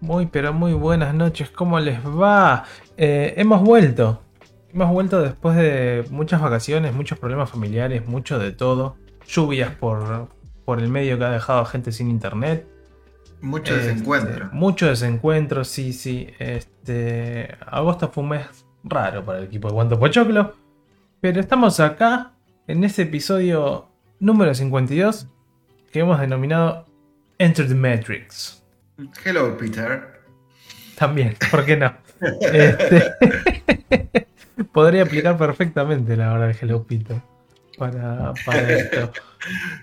Muy, pero muy buenas noches, ¿cómo les va? Eh, hemos vuelto. Hemos vuelto después de muchas vacaciones, muchos problemas familiares, mucho de todo. Lluvias por, por el medio que ha dejado a gente sin internet. Mucho Este, desencuentro. Mucho desencuentro, sí, sí. Este, agosto fue un mes raro para el equipo de Guanto Pochoclo. Pero estamos acá en este episodio número 52 que hemos denominado Enter the Matrix. Hello, Peter. También, ¿por qué no? Este, podría aplicar perfectamente la hora de Hello Peter para, para esto.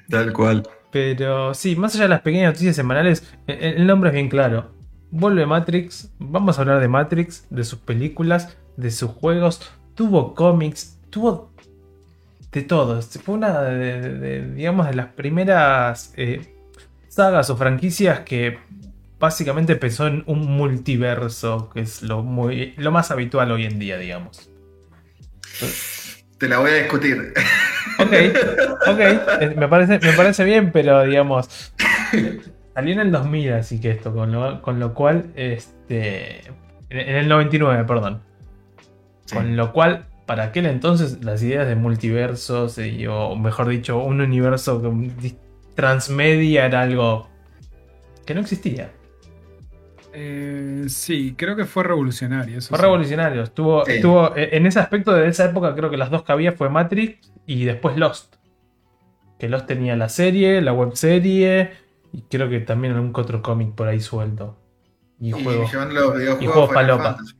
Tal cual. Pero sí, más allá de las pequeñas noticias semanales, e- el nombre es bien claro. Vuelve Matrix, vamos a hablar de Matrix, de sus películas, de sus juegos. Tuvo cómics, tuvo de todo. Fue una de, de- de, digamos, de las primeras eh, sagas o franquicias que básicamente pensó en un multiverso, que es lo, muy, lo más habitual hoy en día, digamos. Te la voy a discutir. Ok, ok, me parece, me parece bien, pero digamos, salió en el 2000, así que esto, con lo, con lo cual, este, en el 99, perdón. Sí. Con lo cual, para aquel entonces, las ideas de multiversos, y, o mejor dicho, un universo transmedia era algo que no existía. Eh, sí, creo que fue revolucionario. Eso Fue sí. revolucionario. Estuvo, Sí. estuvo, eh, en ese aspecto de esa época, creo que las dos que había fue Matrix y después Lost. Que Lost tenía la serie, la webserie y creo que también algún otro cómic por ahí suelto. Y, Y juegos. llevando los videojuegos y juegos. Fantasy.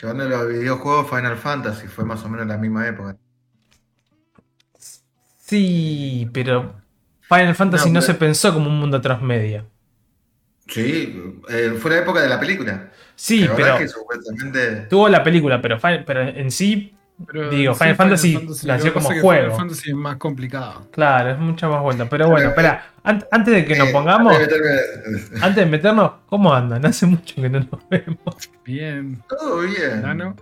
Llevando los videojuegos Final Fantasy, fue más o menos la misma época. Sí, pero Final Fantasy no, No, se pensó como un mundo transmedia. Sí, eh, fue la época de la película. Sí, la pero es que supuestamente. tuvo la película, pero, pero en sí, Pero Digo, sí, Final Fantasy lo nació como juego. Final Fantasy es más complicado. claro, es mucha más vuelta. Pero bueno, espera, an- antes de que nos eh, pongamos, antes de meterme- antes de meternos, ¿cómo andan? Hace mucho que no nos vemos. Bien. Todo bien. Nano.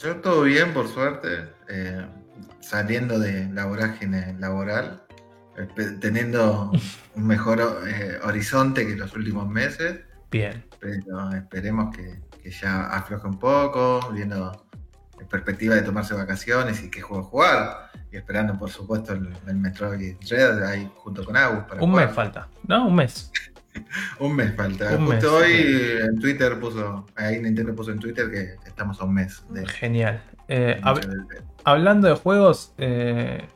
Yo todo bien, por suerte. eh, saliendo de la vorágine laboral. Teniendo un mejor eh, horizonte que los últimos meses. Bien. Pero esperemos que, que ya afloje un poco, viendo en perspectiva de tomarse vacaciones y qué juego jugar. Y esperando, por supuesto, el, el Metroid Dread ahí junto con Agus. Para Un jugar. mes falta, ¿no? Un mes. Un mes falta. Un Justo mes, hoy en Twitter puso, ahí Nintendo puso en Twitter que estamos a un mes de. Genial. Eh, hab- hablando de juegos, eh,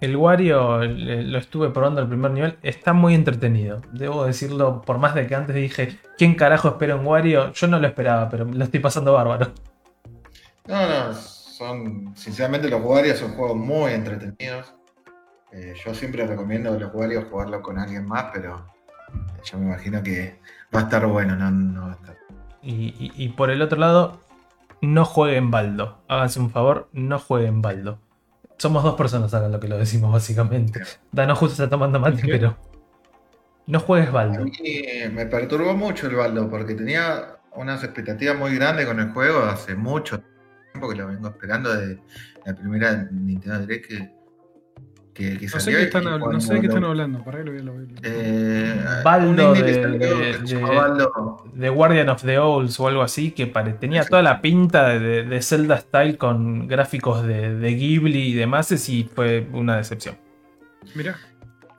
el Wario lo estuve probando al primer nivel. Está muy entretenido. Debo decirlo, por más de que antes dije, ¿quién carajo espera un Wario? Yo no lo esperaba, pero lo estoy pasando bárbaro. No, no, son. Sinceramente, los Wario son juegos muy entretenidos. Eh, yo siempre recomiendo los Wario jugarlo con alguien más, pero yo me imagino que va a estar bueno, no, no va a estar. Y, y- y por el otro lado, no jueguen Baldo. Háganse un favor, no jueguen Baldo. Somos dos personas acá lo que lo decimos, básicamente. Dano justo está tomando mate, pero. No juegues A Baldo. mí me perturbó mucho el baldo porque tenía unas expectativas muy grandes con el juego hace mucho tiempo que lo vengo esperando de la primera Nintendo Direct que, que, que No sé, qué están, no sé de qué están hablando. Para que lo a- Eh, Baldo de- de- de- Guardian of the Owls o algo así, que pare- tenía toda la pinta de, Zelda Style con gráficos de, de Ghibli y demás, y fue una decepción. Mirá.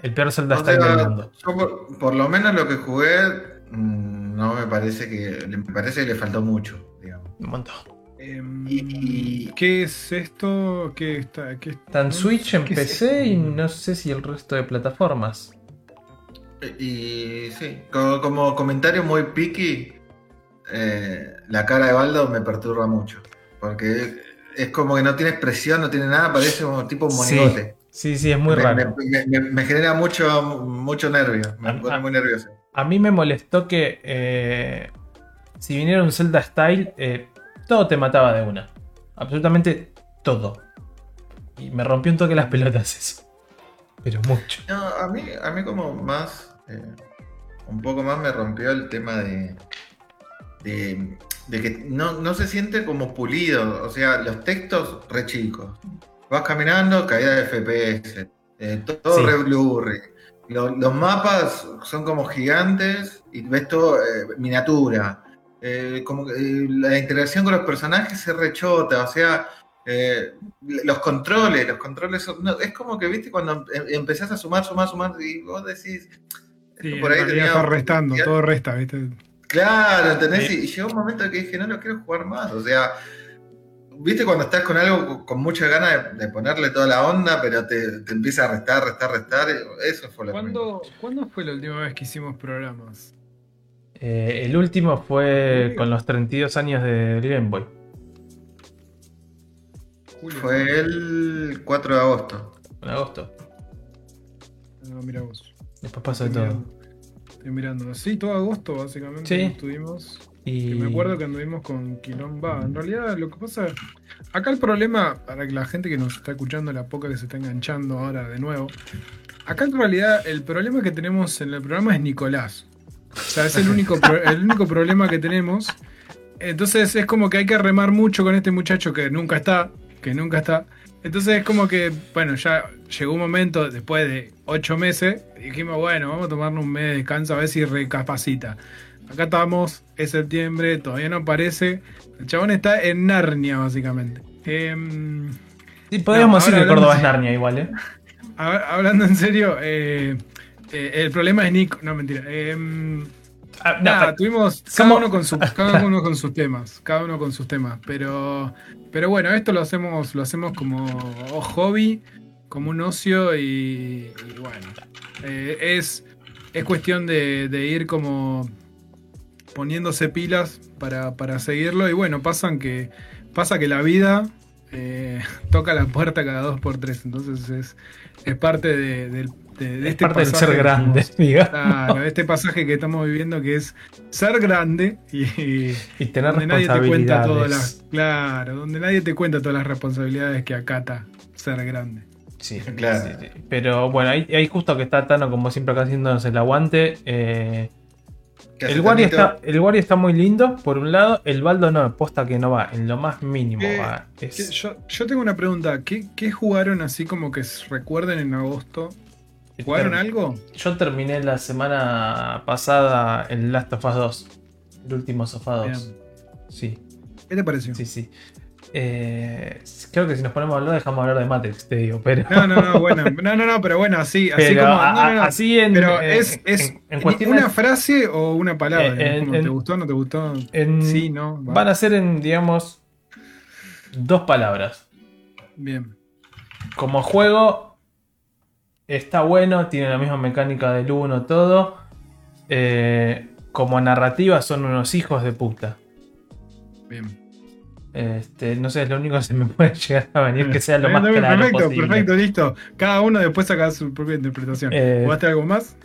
El peor Zelda O Style sea, del mundo. yo por, por lo menos lo que jugué mm, no me parece que me parece que le faltó mucho, digamos. Un montón. Em, Y- ¿Qué es esto? ¿Qué está? ¿Qué Está en Switch, en ¿Qué es PC y no sé si el resto de plataformas. Y sí, como, como comentario muy picky, eh, la cara de Baldo me perturba mucho. Porque es como que no tiene expresión, no tiene nada, parece como tipo un Sí, monigote. Sí, sí, es muy me, raro. me- me- me genera mucho, mucho nervio, me Ah, pone muy nervioso. A mí me molestó que eh, si viniera un Zelda Style, eh, todo te mataba de una. Absolutamente todo. Y me rompió un toque las pelotas eso. Pero mucho. No, a mí, a mí como más, eh, un poco más me rompió el tema de, de, de que no, no se siente como pulido, o sea, los textos re chicos. Vas caminando, caída de FPS, eh, todo Sí. re blurry. lo- los mapas son como gigantes y ves todo eh, miniatura. Eh, como que, eh, la interacción con los personajes se rechota, o sea, eh, los controles, los controles son- no, es como que, viste, cuando em- empezás a sumar, sumar, sumar, y vos decís, Sí, por ahí tenía- está restando, ya- todo resta, ¿viste? Claro, ¿entendés? Sí. Y, llegó un momento que dije, no lo quiero jugar más. O sea, viste cuando estás con algo con- mucha ganas de, de ponerle toda la onda, pero te, te empieza a restar, restar, restar. Eso fue lo ¿Cuándo, ¿Cuándo fue la última vez que hicimos programas? Eh, el último fue con los 32 años de Game Boy. Fue el 4 de agosto. En agosto. No, mira vos. Después pasó de todo. mirando. Estoy mirando. Sí, todo agosto, básicamente. Sí. Estuvimos. Y Que me acuerdo que anduvimos con Quilomba. En realidad, lo que pasa. Acá el problema, para que la gente que nos está escuchando, la poca que se está enganchando ahora de nuevo. Acá en realidad, el problema que tenemos en el programa es Nicolás. O sea, es el único, pro- el único problema que tenemos. Entonces es como que hay que remar mucho con este muchacho que nunca está. Que nunca está. Entonces es como que, bueno, ya llegó un momento después de ocho meses. Dijimos, bueno, vamos a tomarnos un mes de descanso a ver si recapacita. Acá estamos, es septiembre, todavía no aparece. El chabón está en Narnia, básicamente. Em, Sí, podríamos No, decir que Córdoba es Narnia igual, ¿eh? hab- hablando en serio, eh, eh, el problema es Nico. No, mentira. Em, Ah, no, Nada, tuvimos cada ¿Cómo? uno, con su- cada uno con sus temas, cada uno con sus temas, pero, pero bueno, esto lo hacemos, lo hacemos como hobby, como un ocio y, y bueno, eh, es, es cuestión de, de ir como poniéndose pilas para, para seguirlo y bueno, pasan que, pasa que la vida eh, toca la puerta cada dos por tres, entonces es, es parte de, del- de- de es este parte del pasaje ser que grande, estamos- digamos. Claro, este pasaje que estamos viviendo que es ser grande y, Y tener donde nadie te cuenta todas responsabilidades. las. Claro, donde nadie te cuenta todas las responsabilidades que acata ser grande. Sí, Claro. sí, sí. Pero bueno, ahí, ahí justo que está Tano como siempre acá haciéndonos el aguante. eh, ¿Qué hace el, Wario Tanito? está, el está muy lindo, por un lado. El Baldo no, posta que no va, en lo más mínimo ¿Qué- va. ¿Qué- Es- Yo, yo tengo una pregunta. ¿Qué, qué jugaron así como que recuerden en agosto? ¿Jugaron algo? Yo terminé la semana pasada el Last of Us 2. El último Sofá 2. Bien. Sí, ¿Qué te pareció? sí, sí. Eh, creo que si nos ponemos a hablar, dejamos hablar de Matrix, te digo. Pero, No, no, no, bueno. No, no, no, pero bueno, así, así como. a- no, no, no. a- así en. Pero en- es, es en- en cuestiones- una frase o una palabra. Eh, ¿Te gustó no te gustó? en- Sí, no. va. Van a ser en, digamos, dos palabras. Bien. Como juego, está bueno, tiene la misma mecánica del 1, todo. Eh, como narrativa, son unos hijos de puta. Bien. Este, no sé, es lo único que se me puede llegar a venir que sea lo más claro perfecto, posible. perfecto, listo. Cada uno después saca su propia interpretación. Eh, ¿Jugaste algo más?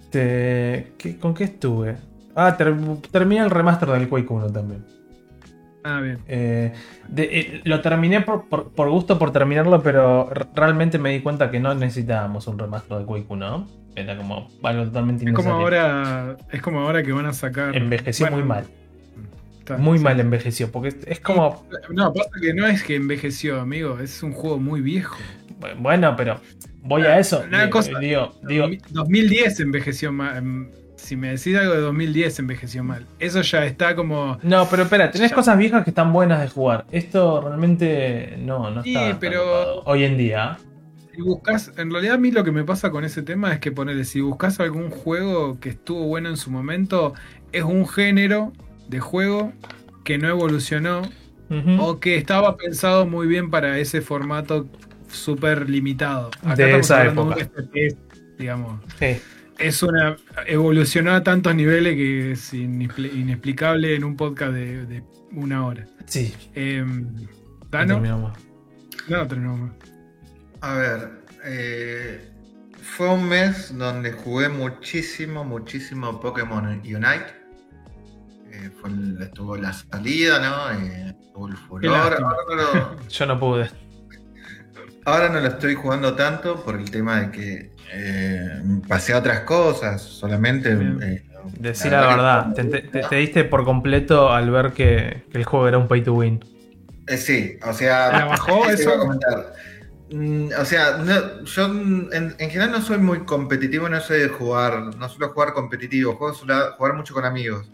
Este, ¿qué- ¿Con qué estuve? Ah, ter- terminé el remaster del Quake 1 también. Ah, bien. Eh, de- eh, lo terminé por, por- por gusto, por terminarlo, pero realmente me di cuenta que no necesitábamos un remaster de Quake 1. ¿no? Era como algo totalmente Es como ahora, es como ahora que van a sacar. Envejeció Bueno, muy mal. está, Muy sí. mal envejeció. Porque es- es como. No, pasa que no es que envejeció, amigo. Es un juego muy viejo. Bueno, pero voy a eso. Una Digo, cosa- digo, digo, 2010 envejeció mal. Si me decís algo de 2010 envejeció mal. Eso ya está como. No, pero espera, tenés Ya. cosas viejas que están buenas de jugar. Esto realmente no, no Sí, está. pero-. Hoy en día. Si buscas, en realidad a mí lo que me pasa con ese tema es que ponele, si buscas algún juego que estuvo bueno en su momento, es un género de juego que no evolucionó o que estaba pensado muy bien para ese formato súper limitado. Acá De estamos esa hablando de un época. Digamos. Sí. Es una. evolucionó a tantos niveles que es inexpli- inexplicable en un podcast de, de una hora. Sí. Em, ¿Tano? terminamos. No, terminamos. A ver, eh, fue un mes donde jugué muchísimo, muchísimo Pokémon Unite. Eh, fue el- estuvo la salida, ¿no? Eh, estuvo el furor. Yo no pude. ahora no lo estoy jugando tanto por el tema de que eh, pasé a otras cosas, solamente. Eh, Decir la verdad, te, te- te- te diste por completo al ver que, que el juego era un pay to win. Eh, sí, o sea. ¿La bajó eso eso? iba a comentar. Mm, o sea, no- yo en, en general no soy muy competitivo, no soy de jugar, no suelo jugar competitivo, juego, suelo jugar mucho con amigos.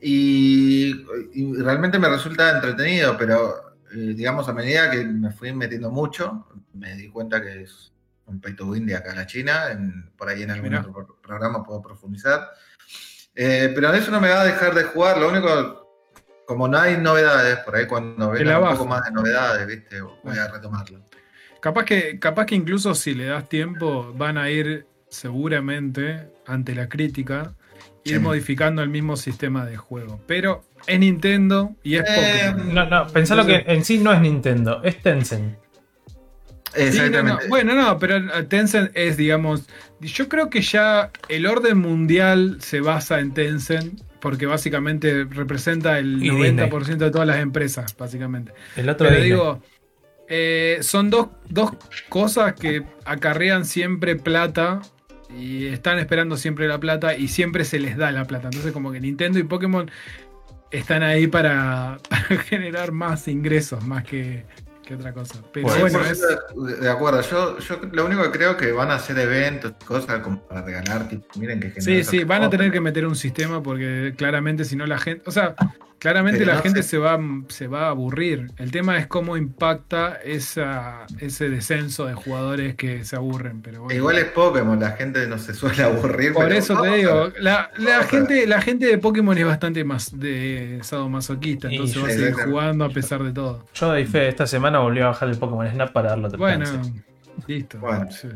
Y, y realmente me resulta entretenido, pero eh, digamos a medida que me fui metiendo mucho, me di cuenta que es un pay to win de acá a la China, en- por ahí en algún otro pro- programa puedo profundizar. Eh, pero eso no me va a dejar de jugar, lo único, como no hay novedades, por ahí cuando venga un poco más de novedades, ¿viste? voy a retomarlo. Capaz que, capaz que incluso si le das tiempo, van a ir seguramente, ante la crítica, ir Sí. modificando el mismo sistema de juego. Pero es Nintendo y es Eh, Pokémon. No, no, pensalo que en sí no es Nintendo, es Tencent. Sí, no, Exactamente. no. Bueno, no, pero eh, Tencent es, digamos, yo creo que ya el orden mundial se basa en Tencent, porque básicamente representa el Y 90% de todas las empresas, básicamente. El otro Pero Disney. digo, eh, son dos, dos cosas que acarrean siempre plata y están esperando siempre la plata y siempre se les da la plata. Entonces como que Nintendo y Pokémon están ahí para, para generar más ingresos, más que, que otra cosa. Pero Sí, bueno, por es, eso, de- acuerdo. Yo, yo lo único que creo que van a hacer eventos, cosas como para regalar, tipo, miren que sí, sí, van a tener que meter un sistema porque claramente si no la gente... O sea, claramente Pero la no gente sé. se va, se va a aburrir. El tema es cómo impacta esa, ese descenso de jugadores que se aburren. Pero bueno. Igual es Pokémon, la gente no se suele aburrir. Por eso te digo, la, gente, la gente de Pokémon es bastante más de sadomasoquista, entonces va a seguir jugando a pesar de todo. Yo doy fe, esta semana volví a bajar el Pokémon Snap para darlo a Bueno, Tencent. listo. Bueno. Sí.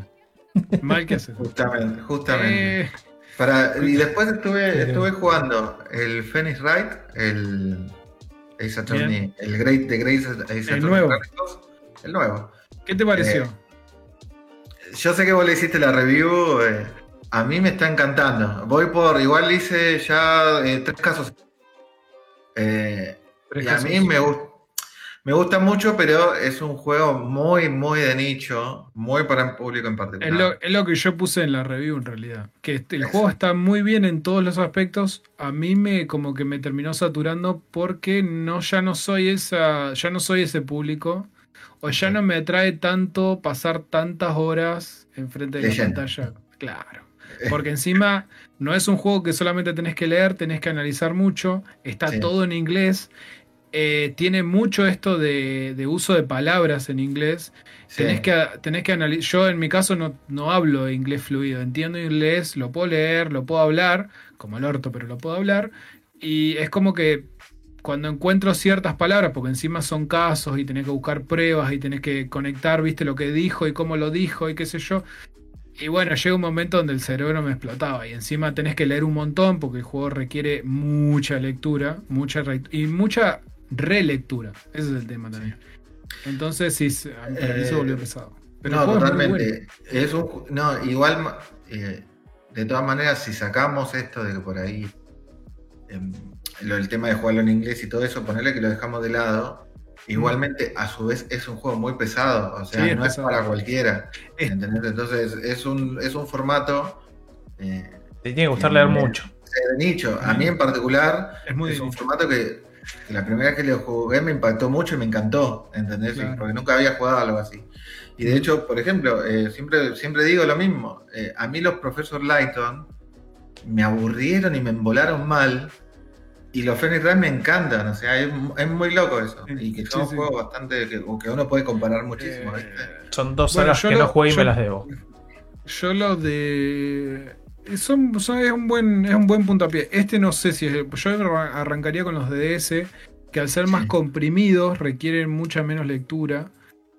Mal que hacer. Justamente, justamente. Eh, Para, y después estuve, estuve jugando el Phoenix Wright, el Ace Attorney, el Great, the Great Ace Attorney nuevo. El nuevo. ¿Qué te pareció? Eh, Yo sé que vos le hiciste la review, eh, a mí me está encantando. Voy por, igual hice ya eh, tres casos. Tres y a casos. mí me, gu- me gusta mucho, pero es un juego muy, muy de nicho, muy para un público en particular. Es lo, es lo que yo puse en la review en realidad. Que este- el juego está muy bien en todos los aspectos. A mí me como que me terminó saturando porque no, ya no soy esa, ya no soy ese público. O ya no me atrae tanto pasar tantas horas enfrente de Leyendo. la pantalla. Claro. Porque encima no es un juego que solamente tenés que leer, tenés que analizar mucho. Está Sí. todo en inglés. Eh, tiene mucho esto de, de uso de palabras en inglés. Sí. Tenés que, tenés que analizar. Yo en mi caso no, no hablo inglés fluido. Entiendo inglés, lo puedo leer, lo puedo hablar, como el orto, pero lo puedo hablar. Y es como que cuando encuentro ciertas palabras, porque encima son casos y tenés que buscar pruebas y tenés que conectar, viste, lo que dijo y cómo lo dijo y qué sé yo. Y bueno, llega un momento donde el cerebro me explotaba y encima tenés que leer un montón porque el juego requiere mucha lectura, mucha y mucha relectura. Ese es el tema también. Entonces sí, se- para mí se Eh, volvió pesado. Pero el no, totalmente. Es un, no, igual, eh, de todas maneras, si sacamos esto de que por ahí, em, lo, el tema de jugarlo en inglés y todo eso, ponerle que lo dejamos de lado, igualmente, a su vez, es un juego muy pesado. O sea, Sí, es no pesado. es para cualquiera. ¿entendés? Entonces, es un, es un formato eh, Te tiene que gustar leer mucho. de nicho. A mí en particular, Es muy es un formato que la primera vez que lo jugué me impactó mucho y me encantó, ¿entendés? Claro. Porque nunca había jugado algo así. Y de hecho, por ejemplo, eh, siempre, siempre digo lo mismo. eh, a mí los Professor Lighton me aburrieron y me embolaron mal. Y los Phoenix Wright me encantan, o sea, es, es muy loco eso. Sí, Y que son sí. juegos bastante que, que uno puede comparar muchísimo, Eh. Son dos Bueno, sagas que lo- no jugué y yo- me las debo. Yo lo de. Son, son- es, un buen, es un buen puntapié. Este no sé si es. Yo arran- arrancaría con los de DS, que al ser más comprimidos requieren mucha menos lectura.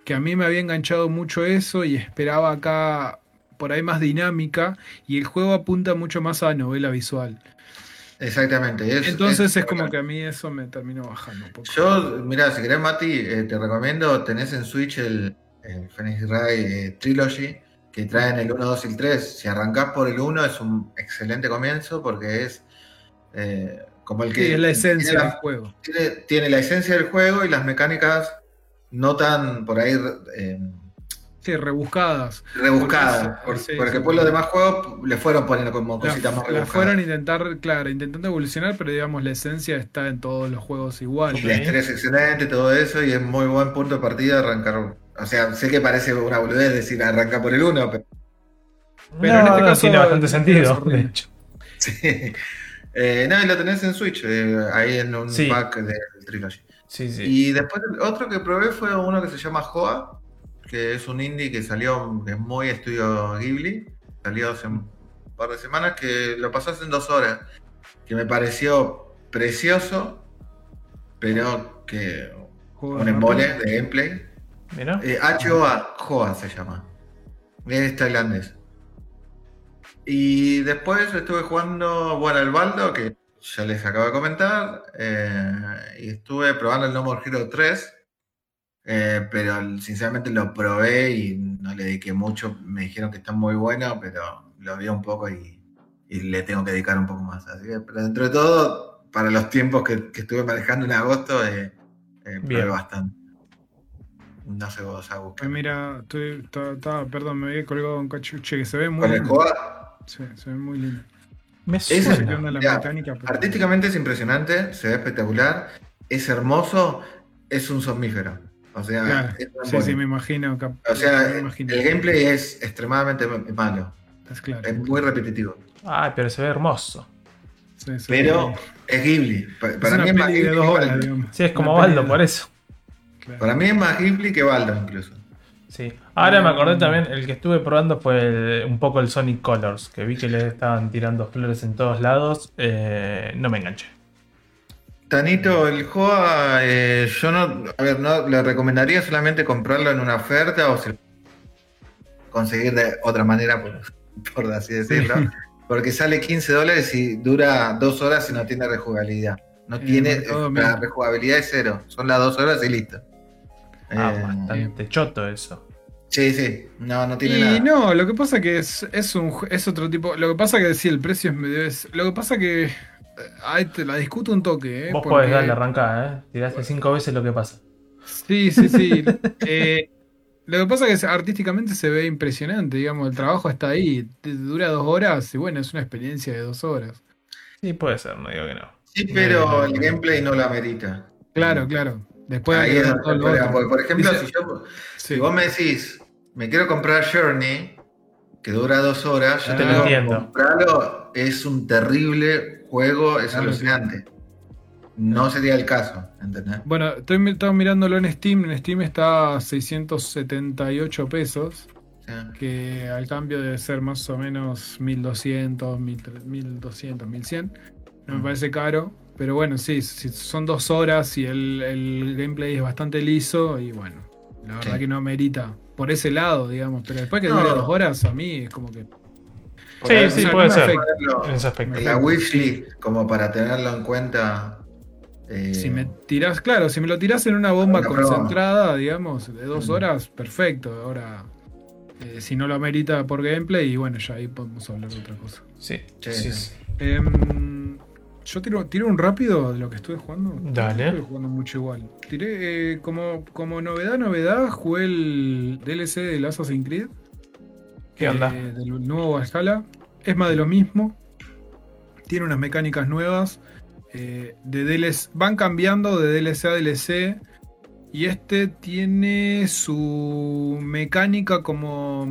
Que a mí me había enganchado mucho eso y esperaba acá por ahí más dinámica. Y el juego apunta mucho más a novela visual. Exactamente. es- Entonces es como que a mí eso me terminó bajando un poco. Yo, mira, si querés, Mati, eh, te recomiendo, tenés en Switch el, el Phoenix Wright eh, Trilogy, que traen el 1, 2 y el 3. Si arrancás por el 1 es un excelente comienzo porque es eh, como el que... Es la esencia tiene del la, juego. tiene, tiene la esencia del juego y las mecánicas no tan por ahí eh, Sí, rebuscadas. rebuscadas. Porque- Por- sí, porque sí. después los demás juegos le fueron poniendo como La, cositas más la rebuscadas. fueron a intentar, claro, intentando evolucionar, pero digamos la esencia está en todos los juegos igual. Y la historia es excelente, todo eso, y es muy buen punto de partida arrancar O sea, sé que parece una boludez decir arranca por el 1, pero Pero no, en este no, caso, tiene bastante sentido, de hecho. sí. Eh, no, y lo tenés en Switch, eh, ahí en un Sí. pack del Trilogy. Sí, sí. Y después el otro que probé fue uno que se llama Joa, que es un indie que salió, que es muy estudio Ghibli, salió hace un par de semanas, que lo pasó hace en dos horas, que me pareció precioso, pero que un de embole de gameplay. Mira. Eh, H.O.A. Joa se llama. Es tailandés. Y después estuve jugando, bueno, el Baldo, que ya les acabo de comentar. eh, y estuve probando el No More Hero 3. eh, pero sinceramente lo probé y no le dediqué mucho. Me dijeron que está muy bueno, pero lo vi un poco y, y le tengo que dedicar un poco más. Así que, pero dentro de todo, para los tiempos que, que estuve manejando en agosto, eh, probé bastante. No sé vos, Agus. Pues mira, estoy, está- está- perdón, me había colgado un cachuche que se ve muy lindo. Sí, se ve muy lindo. Me No suena. onda la Ya, mecánica, pero- artísticamente es impresionante, se ve espectacular, es hermoso, es un somnífero. O sea, Claro, es Sí, sí, me imagino. cap- o sea, me imagino. el gameplay es extremadamente malo, Es claro. es muy repetitivo. Ay, pero se ve hermoso. Sí, sí. Pero es Ghibli. Pa- es Para, una mí es más Ghibli horas. Sí, es como Baldo, por eso. Claro. Para mí es más Ghibli que Baldo incluso. Sí. Ahora me acordé Mm. también, el que estuve probando fue el- un poco el Sonic Colors, que vi que le estaban tirando flores en todos lados. eh, no me enganché. Tanito, el Joa, eh, yo no, a ver, no le recomendaría solamente comprarlo en una oferta o si conseguir de otra manera, por, por así decirlo, porque sale 15 dólares y dura dos horas y no tiene rejugabilidad. No Eh, tiene, la rejugabilidad es cero, son las dos horas y listo. Ah, Eh, bastante choto eso. sí, sí, no, no tiene Y nada. no, lo que pasa que es, es un es otro tipo. Lo que pasa que sí, el precio es medio. es- lo que pasa que. eh, Ahí te la discuto un toque, ¿eh? Vos porque- podés darle arrancada, ¿eh? Tiraste cinco veces lo que pasa. Sí, sí, sí. Eh, lo que pasa es que artísticamente se ve impresionante, digamos, el trabajo está ahí, dura dos horas y bueno, es una experiencia de dos horas. Sí, puede ser, no digo que no. Sí, pero el gameplay no lo amerita. Claro, claro. Después Ahí es todo lo otro. por ejemplo, Dice- si, yo- Sí. si vos me decís, me quiero comprar Journey, que dura dos horas, yo Ah, te digo, entiendo. comprarlo es un terrible juego, es Claro, alucinante. No sería el caso, ¿entendés? Bueno, estoy estaba mirándolo en Steam, en Steam está a 678 pesos, que al cambio debe ser más o menos 1200, 1200, 1100. No me Mm. parece caro, pero bueno, sí, si son dos horas y el, el gameplay es bastante liso y bueno, la verdad Sí. que no merita por ese lado, digamos, pero después que No. dure dos horas, a mí es como que... Sí, sí, puede ser. ponerlo En ese aspecto. La wishlist, como para tenerlo en cuenta. eh, Si me tirás, claro, si me lo tirás en una bomba Una prueba. concentrada, digamos, de dos Mm. horas, perfecto. Ahora, eh, si no lo amerita por gameplay, y bueno, ya ahí podemos hablar de otra cosa. Sí, Sí, sí, sí. sí. Yo tiro, tiro un rápido de lo que estuve jugando. Dale. Estuve jugando mucho igual. Tiré, eh, como, como novedad, novedad, jugué el DLC del Assassin's Creed. ¿Qué onda? eh, del nuevo Valhalla. Es más de lo mismo. Tiene unas mecánicas nuevas. eh, de DLC, van cambiando de DLC a DLC. Y este tiene su mecánica como.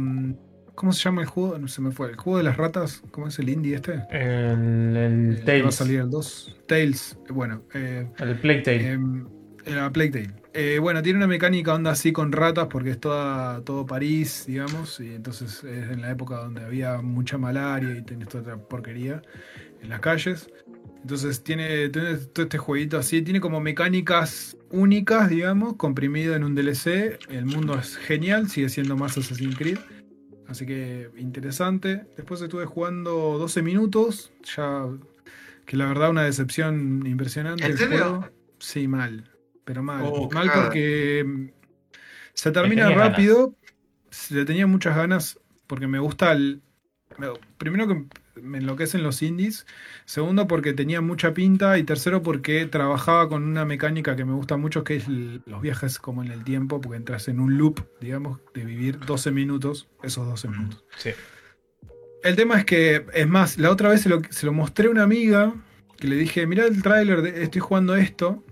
¿Cómo se llama el juego? No se me fue. ¿El juego de las ratas? ¿Cómo es el indie este? El, el Eh, que va a salir el 2. Tails. Bueno, eh, El Plague Tale. Em, la Plague Tale. Eh, bueno, tiene una mecánica onda así con ratas porque es toda, todo París, digamos, y entonces es en la época donde había mucha malaria y tenés toda otra porquería en las calles. Entonces tiene, tiene todo este jueguito así, tiene como mecánicas únicas, digamos, comprimido en un DLC. El mundo es genial, sigue siendo más Assassin's Creed. Así que interesante. Después estuve jugando 12 minutos, ya que la verdad una decepción impresionante. ¿En el serio? juego. Sí, mal. Pero mal. Oh, mal porque mm, se termina rápido. Le tenía muchas ganas porque me gusta el... me- Primero que me enloquecen los indies. Segundo porque tenía mucha pinta. Y tercero porque trabajaba con una mecánica que me gusta mucho que es el- los viajes como en el tiempo. Porque entras en un loop, digamos, de vivir 12 minutos. Esos 12 minutos. Sí. El tema es que, es más, la otra vez se lo, se lo mostré a una amiga que le dije, mirá el tráiler, estoy jugando esto.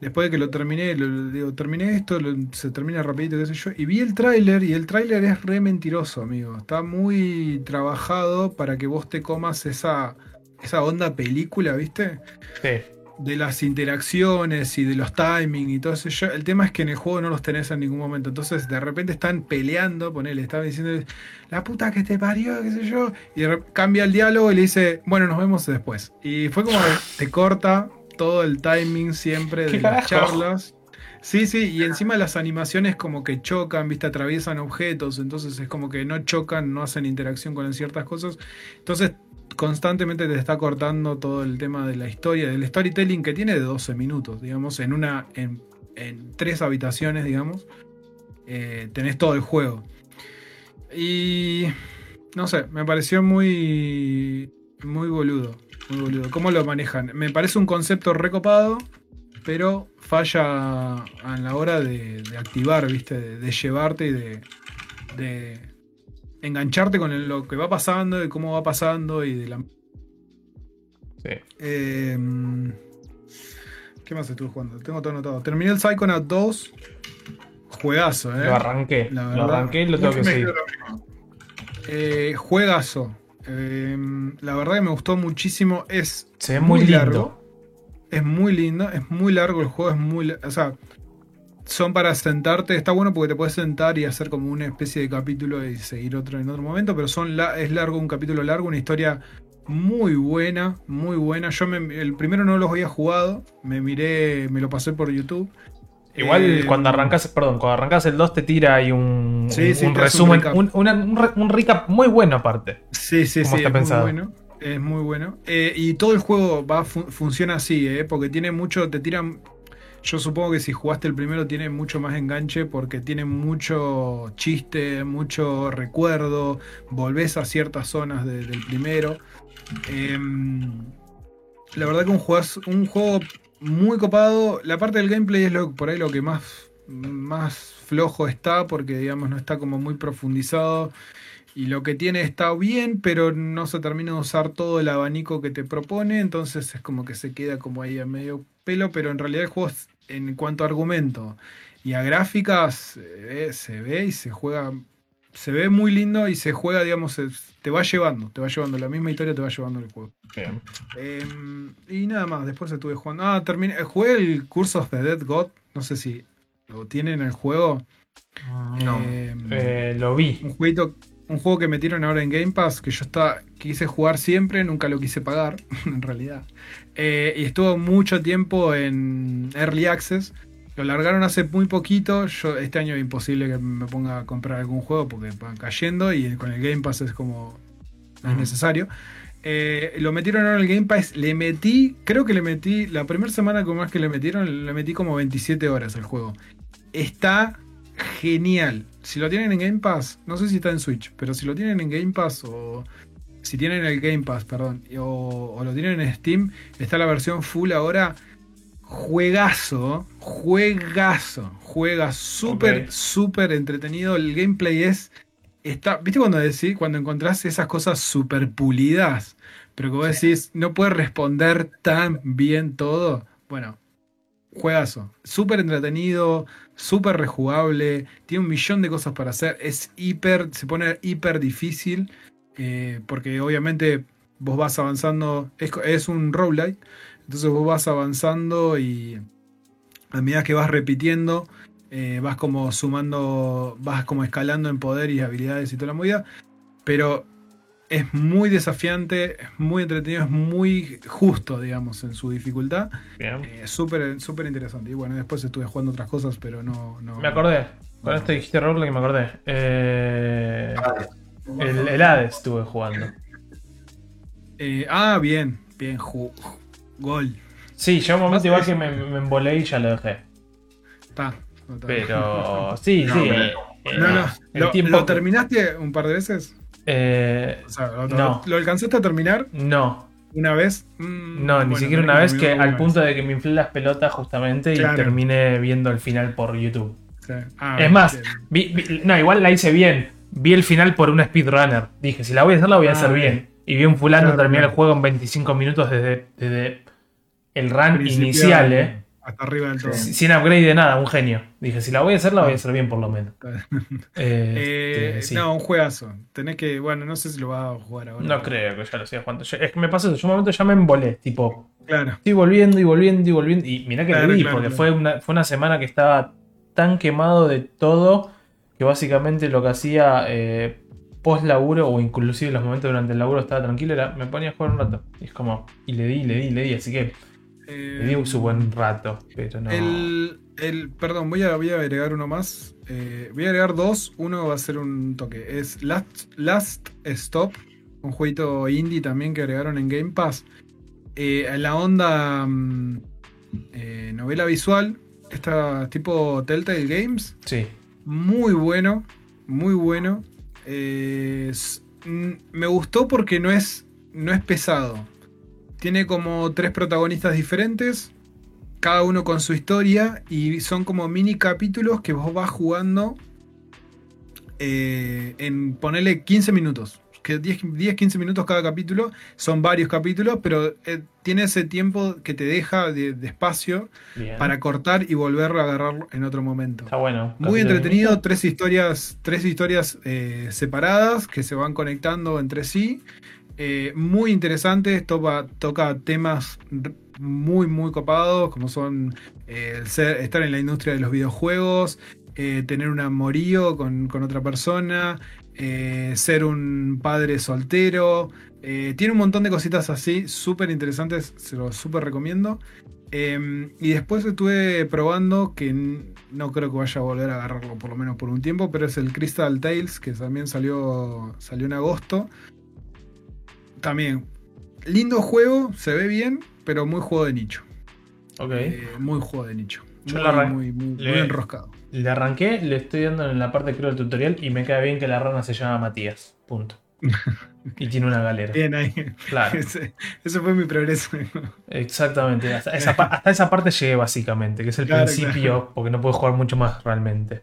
Después de que lo terminé, lo- digo, terminé esto, lo- se termina rapidito, qué sé yo, y vi el tráiler y el tráiler es re mentiroso, amigo. Está muy trabajado para que vos te comas esa, esa onda película, ¿viste? Sí. De las interacciones y de los timing y todo eso. Yo- el tema es que en el juego no los tenés en ningún momento. Entonces, de repente están peleando, ponele, estaba diciendo la puta que te parió, qué sé yo. Y cambia el diálogo y le dice, bueno, nos vemos después. Y fue como que te corta todo el timing siempre de ¿Qué las charlas. Sí, sí, y encima las animaciones como que chocan, viste, atraviesan objetos, entonces es como que no chocan, no hacen interacción con ciertas cosas. Entonces constantemente te está cortando todo el tema de la historia, del storytelling que tiene de 12 minutos, digamos, en una, en, en tres habitaciones, digamos, eh, tenés todo el juego. Y no sé, me pareció muy, muy boludo, muy boludo. ¿Cómo lo manejan? Me parece un concepto recopado, pero falla a la hora de, de activar, ¿viste? De, de llevarte y de, de engancharte con lo que va pasando, de cómo va pasando y de la... Sí. Eh, ¿Qué más estuve jugando? Tengo todo anotado. Terminé el Psychonaut 2. Juegazo, ¿eh? Lo arranqué. La Lo arranqué y lo tengo que seguir. Eh, juegazo. Eh, la verdad que me gustó muchísimo. Es Se ve muy, lindo. largo. Es muy lindo. Es muy largo el juego. Es muy. O sea, son para sentarte. Está bueno porque te puedes sentar y hacer como una especie de capítulo y seguir otro en otro momento. Pero son la- es largo, un capítulo largo, una historia muy buena, muy buena. Yo me- el primero no los había jugado. Me miré, me lo pasé por YouTube. Igual Eh, cuando arrancas, perdón, cuando arrancas el 2 te tira ahí un, Sí, un- sí, un te hace un resumen, recap. un, un re- un recap muy bueno aparte. Sí, sí, ¿Cómo sí, está es pensado? muy bueno. Es muy bueno. Eh, y todo el juego va fu- funciona así, eh, porque tiene mucho, te tiran. Yo supongo que si jugaste el primero tiene mucho más enganche porque tiene mucho chiste, mucho recuerdo, volvés a ciertas zonas de- del primero. Em, la verdad que un juego, un juego muy copado. La parte del gameplay es lo, por ahí lo que más, más flojo está porque digamos no está como muy profundizado. Y lo que tiene está bien, pero no se termina de usar todo el abanico que te propone, entonces es como que se queda como ahí a medio pelo, pero en realidad el juego en cuanto a argumento y a gráficas ve, se ve y se juega, se ve muy lindo y se juega, digamos, te va llevando, te va llevando, la misma historia te va llevando el juego. Bien. Eh, y nada más, después estuve jugando. Ah, terminé, jugué el Curse of the Dead God, no sé si lo tienen en el juego. No. Eh, Eh, lo vi. un jueguito, un juego que metieron ahora en Game Pass, que yo estaba, quise jugar siempre, nunca lo quise pagar, en realidad. Eh, y estuvo mucho tiempo en Early Access. Lo largaron hace muy poquito. Yo este año es imposible que me ponga a comprar algún juego porque van cayendo y con el Game Pass es como no es necesario. Eh, lo metieron ahora en el Game Pass. Le metí, creo que le metí, la primera semana como más que le metieron, le metí como 27 horas al juego. Está genial. Si lo tienen en Game Pass, no sé si está en Switch, pero si lo tienen en Game Pass o si tienen el Game Pass, perdón, o, o lo tienen en Steam, está la versión full ahora. Juegazo, juegazo, juega súper, Ok. súper entretenido. El gameplay es. Está, ¿Viste cuando decís, cuando encontrás esas cosas súper pulidas? Pero que vos decís, no puedes responder tan bien todo. Bueno, juegazo. Súper entretenido, súper rejugable. Tiene un millón de cosas para hacer. Es hiper, se pone hiper difícil. eh, porque obviamente vos vas avanzando. Es, es un roguelike. Entonces vos vas avanzando y a medida que vas repitiendo, eh, vas como sumando, vas como escalando en poder y habilidades y toda la movida. Pero es muy desafiante, es muy entretenido, es muy justo, digamos, en su dificultad. Bien. Eh, súper, súper interesante. Y bueno, después estuve jugando otras cosas, pero no. no Me acordé. Con esto dijiste Roguelike y me acordé. Eh, el, el Hades estuve jugando. Eh, ah, bien, bien, ju- gol. Sí, llegó un momento igual que me, me embolé y ya lo dejé. Está. no. Pero sí, No, sí. pero- eh, No, no. el ¿Lo, tiempo lo que- terminaste un par de veces? eh, O sea, ¿lo, No. ¿lo alcanzaste a terminar no, una vez? Mm, no, ni siquiera una vez que al una punto de que me inflé las pelotas justamente y terminé viendo el final por YouTube. Sí. Ah, es más, bien. vi- vi- no, igual la hice bien. Vi el final por un speedrunner. Dije, si la voy a hacer, la voy a Ah, hacer bien. bien. Y vi un fulano Claro, terminar claro. el juego en 25 minutos desde, desde el run Principio inicial, de- ¿eh? hasta arriba del todo. Sin upgrade de nada, un genio. Dije, si la voy a hacer, la voy a hacer bien por lo menos. Eh, Este, sí. No, un juegazo. Tenés que, bueno, no sé si lo vas a jugar ahora. No creo que ya lo siga jugando. Yo- es que me pasó eso. Yo un momento ya me embolé. Tipo, Claro. estoy volviendo y volviendo y volviendo. Y mirá que Claro, le di, claro, porque claro. Fue, una, fue una semana que estaba tan quemado de todo que básicamente lo que hacía eh, post laburo o inclusive en los momentos durante el laburo estaba tranquilo era me ponía a jugar un rato. Y es como, y le di, le di, le di. Así que Eh, su buen rato. Pero no. El, el- perdón, voy a, voy a agregar uno más. Eh, voy a agregar dos. Uno va a ser un toque. Es Last, Last Stop, un jueguito indie también que agregaron en Game Pass. Eh, la onda mm, eh, novela visual, esta tipo Telltale Games. Sí. Muy bueno, muy bueno. Es- mm, me gustó porque no es, no es pesado. Tiene como tres protagonistas diferentes, cada uno con su historia, y son como mini capítulos que vos vas jugando eh, en ponerle 15 minutos. Que 10, 10, 15 minutos cada capítulo, son varios capítulos, pero eh, tiene ese tiempo que te deja de, de espacio Bien. para cortar y volverlo a agarrar en otro momento. Está bueno. Muy entretenido, tres historias, tres historias eh, separadas que se van conectando entre sí. Eh, muy interesante, toca, toca temas muy, muy copados, como son eh, estar en la industria de los videojuegos, eh, tener un amorío con, con otra persona, ser un padre soltero. tiene un montón de cositas así, súper interesantes, se los súper recomiendo. Eh, y después estuve probando que no creo que vaya a volver a agarrarlo por lo menos por un tiempo, pero es el Crystal Tales que también salió, salió en agosto. También, lindo juego, se ve bien, pero muy juego de nicho. Ok. Eh, muy juego de nicho. Yo muy, arran- muy, muy- le- muy enroscado. Le arranqué, le estoy dando en la parte creo del tutorial y me cae bien que la rana se llama Matías. Punto. Y tiene una galera. Bien ahí. Claro, Ese, ese fue mi progreso. exactamente. Hasta esa, hasta esa parte llegué básicamente, que es el Claro, principio, claro. porque no puedo jugar mucho más realmente.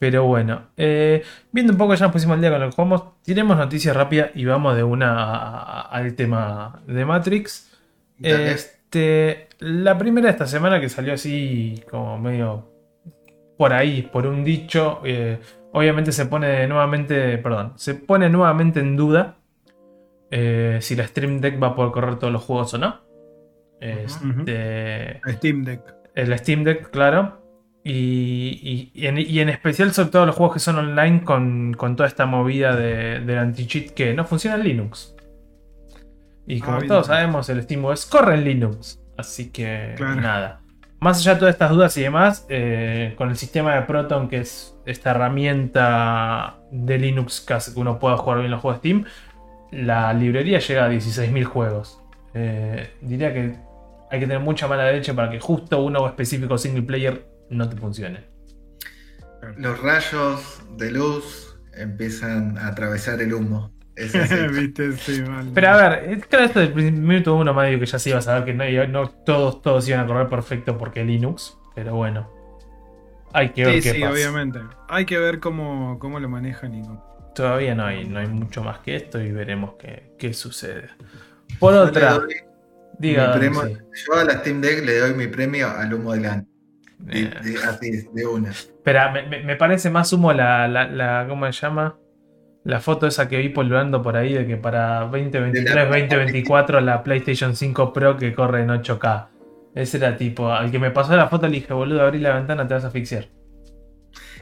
Pero bueno, eh, viendo un poco ya nos pusimos al día con lo que jugamos, tiremos noticias rápidas y vamos de una al tema de Matrix. Este, la primera de esta semana que salió así como medio por ahí, por un dicho, eh, obviamente se pone nuevamente, perdón, se pone nuevamente en duda eh, si la Stream Deck va a poder correr todos los juegos o no. Este, Steam Deck. el Steam Deck, claro. Y, y- y en, y en especial sobre todo los juegos que son online con, con toda esta movida de, del anti-cheat que no funciona en Linux. Y como Ah, bien. todos sabemos, el SteamOS corre en Linux. Así que Claro. nada. Más allá de todas estas dudas y demás, eh, con el sistema de Proton, que es esta herramienta de Linux que hace que uno pueda jugar bien los juegos de Steam, la librería llega a 16.000 juegos. Eh, diría que hay que tener mucha mala leche para que justo uno específico single player no te funcione. Los rayos de luz empiezan a atravesar el humo. Es. Viste, sí, mal. Pero a ver, claro, esto del minuto uno medio que ya se iba a saber que no, todos, todos iban a correr perfecto porque Linux, pero bueno. Hay que ver Sí, qué sí, pasa. obviamente. Hay que ver cómo, cómo lo manejan y cómo. Todavía no hay, no hay mucho más que esto y veremos qué, qué sucede. Por otra, doy diga. premio- sí. Yo a la Steam Deck le doy mi premio al humo del año. De- de- así, de una. Espera, me, me- parece más humo la, la, la- ¿Cómo se llama? La foto esa que vi polvando por ahí de que para 2023, De la- 2024 la PlayStation 5 Pro que corre en 8K. Ese era tipo, al que me pasó la foto le dije, boludo, abrí la ventana, te vas a asfixiar.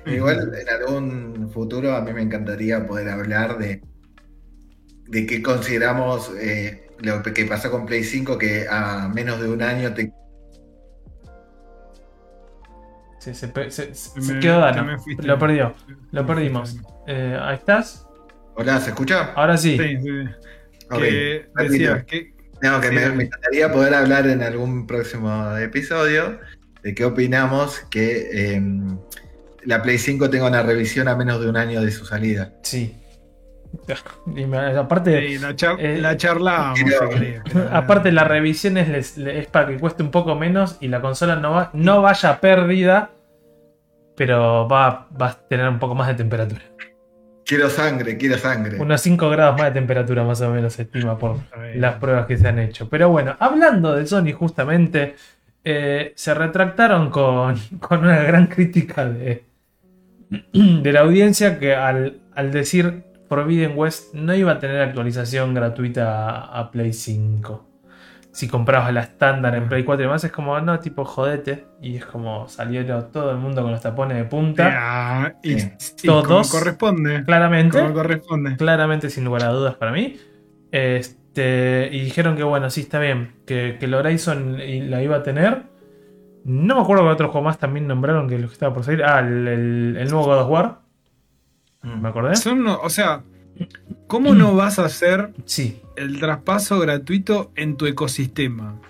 Igual en algún futuro a mí me encantaría poder hablar de, de qué consideramos eh, lo que pasó con Play 5, que a menos de un año te Sí, se, pe- se- se- Me- se quedó Dano. Lo perdió. Lo perdimos. Eh, ¿Ahí estás? Hola, ¿se escucha? Ahora sí. Sí, sí. Ok, Que repito. decías que No, que Sí, me, me encantaría poder hablar en algún próximo episodio de qué opinamos que eh, la Play 5 tenga una revisión a menos de un año de su salida. Sí. Y me- aparte, sí, la, char eh, la pero- aparte la revisión es, les- es para que cueste un poco menos y la consola no, va, no vaya pérdida, pero va, va a tener un poco más de temperatura. Quiero sangre, quiero sangre. Unos 5 grados más de temperatura más o menos se estima por las pruebas que se han hecho. Pero bueno, hablando de Sony justamente, eh, se retractaron con, con una gran crítica de, de la audiencia que al, al decir Forbidden West no iba a tener actualización gratuita a, a Play 5. Si comprabas la estándar en Play 4 y demás, es como, no, tipo, jodete. Y es como salió todo el mundo con los tapones de punta. Ah, y, Todos. como corresponde. Claramente. Como corresponde. claramente sin lugar a dudas para mí. Este, y dijeron que bueno, sí, está bien, que, que el Horizon la iba a tener. No me acuerdo que otro juego más también nombraron que lo que estaba por salir. Ah, el, el- el nuevo God of War. ¿Me acordé? Son, no- o sea, ¿cómo no vas a hacer Sí, el traspaso gratuito en tu ecosistema?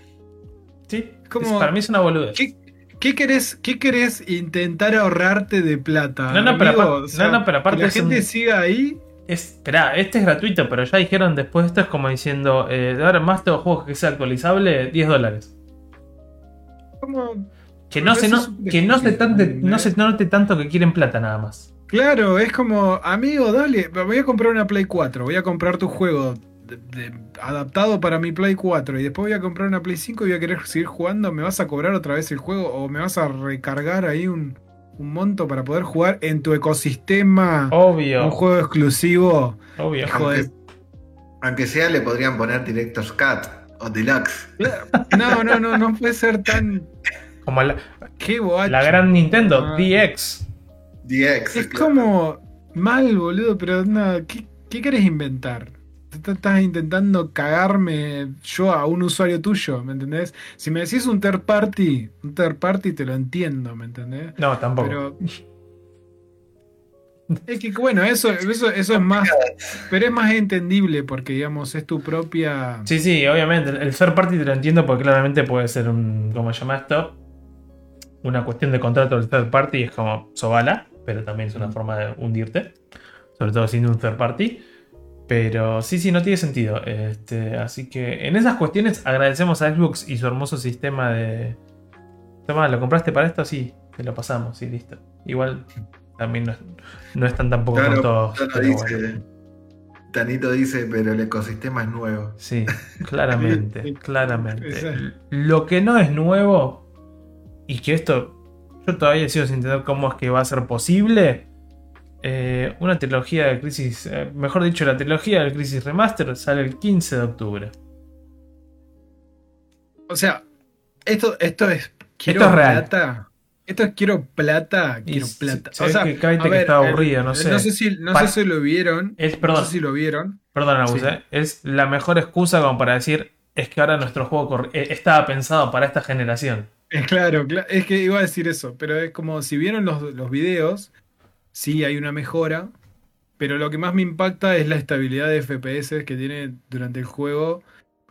sí. Como- para mí es una boludez. ¿Qué, qué querés, ¿Qué querés intentar ahorrarte de plata? No, no, pero amigo? aparte- no, no, pero aparte que la gente un- siga ahí. Es, esperá, este es gratuito, pero ya dijeron después esto es como diciendo, eh, ahora más tengo juegos que sea actualizable, 10 dólares. Como, Que no Pero se, no, que no se, tante- no se note tanto que quieren plata nada más. Claro, es como, amigo, dale, voy a comprar una Play 4, voy a comprar tu juego de- de- adaptado para mi Play 4 y después voy a comprar una Play 5 y voy a querer seguir jugando, ¿me vas a cobrar otra vez el juego o me vas a recargar ahí un, un monto para poder jugar en tu ecosistema? Obvio, Un juego exclusivo. obvio. Aunque, aunque sea, le podrían poner Director's Cut o Deluxe. No, no, no, no puede ser tan. Como la, Qué la gran Nintendo, Ah. DX. DX. Es claro. como mal, boludo, pero no, ¿qué, qué querés inventar? Estás intentando cagarme yo a un usuario tuyo, ¿me entendés? Si me decís un third party, un third party te lo entiendo, ¿me entendés? No, tampoco. Pero. Es que bueno, eso, eso, eso es más. Pero es más entendible porque, digamos, es tu propia. Sí, sí, obviamente. El third party te lo entiendo porque claramente puede ser un. ¿Cómo se llama esto? Una cuestión de contrato del third party es como sobala, pero también es una forma de hundirte. Sobre todo siendo un third party. Pero sí, sí, no tiene sentido. Este, así que en esas cuestiones agradecemos a Xbox y su hermoso sistema de. Toma, ¿lo compraste para esto? Sí, te lo pasamos, y listo. Igual también no, no están tampoco Claro, todos. Dice, bueno. Tanito dice, pero el ecosistema es nuevo. Sí, claramente, Sí. claramente. Lo que no es nuevo, y que esto yo todavía sigo sin entender cómo es que va a ser posible, eh, una trilogía de Crisis, eh, mejor dicho, la trilogía del Crisis Remaster sale el 15 de octubre. O sea, esto, esto es. Quiero Esto es real. plata. Esto es quiero plata. Quiero plata. se o sea, que a que ver, está el- aburrido, no sé. No sé si, no Pa- sé si lo vieron. Es, No perdón, sé si lo vieron. perdón, Agus, Sí. eh, es la mejor excusa como para decir es que ahora nuestro juego eh, estaba pensado para esta generación. Es claro, cla- es que iba a decir eso, pero es como si vieron los, los videos, sí hay una mejora, pero lo que más me impacta es la estabilidad de FPS que tiene durante el juego.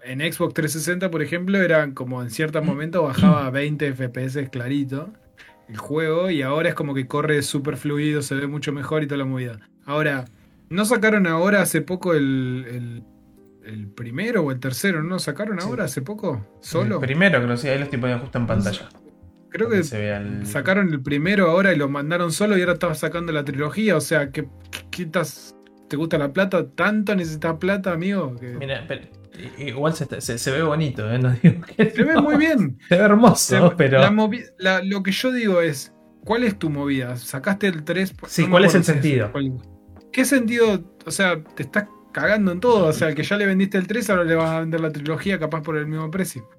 En Xbox 360, por ejemplo, eran como en ciertos momentos bajaba a 20 FPS clarito el juego y ahora es como que corre súper fluido, se ve mucho mejor y toda la movida. Ahora, ¿no sacaron ahora hace poco el, el primero o el tercero? ¿No sacaron Sí. ahora hace poco? ¿Solo? El primero, que lo sé, ahí lo estoy poniendo justo en pantalla. Creo que se vea el- Sacaron el primero ahora y lo mandaron solo y ahora estás sacando la trilogía. O sea, ¿qué, qué- qué estás- ¿te gusta la plata? ¿Tanto necesitas plata, amigo? Que- Mira, pero igual se, se- se ve bonito, ¿eh? No digo que Se ve muy bien. Se ve hermoso, Se- pero. la la- lo que yo digo es, ¿cuál es tu movida? ¿Sacaste el 3? Sí, ¿cuál es el sentido? cuál- ¿Qué sentido? O sea, te estás cagando en todo. O sea, que ya le vendiste el 3, ahora le vas a vender la trilogía capaz por el mismo precio.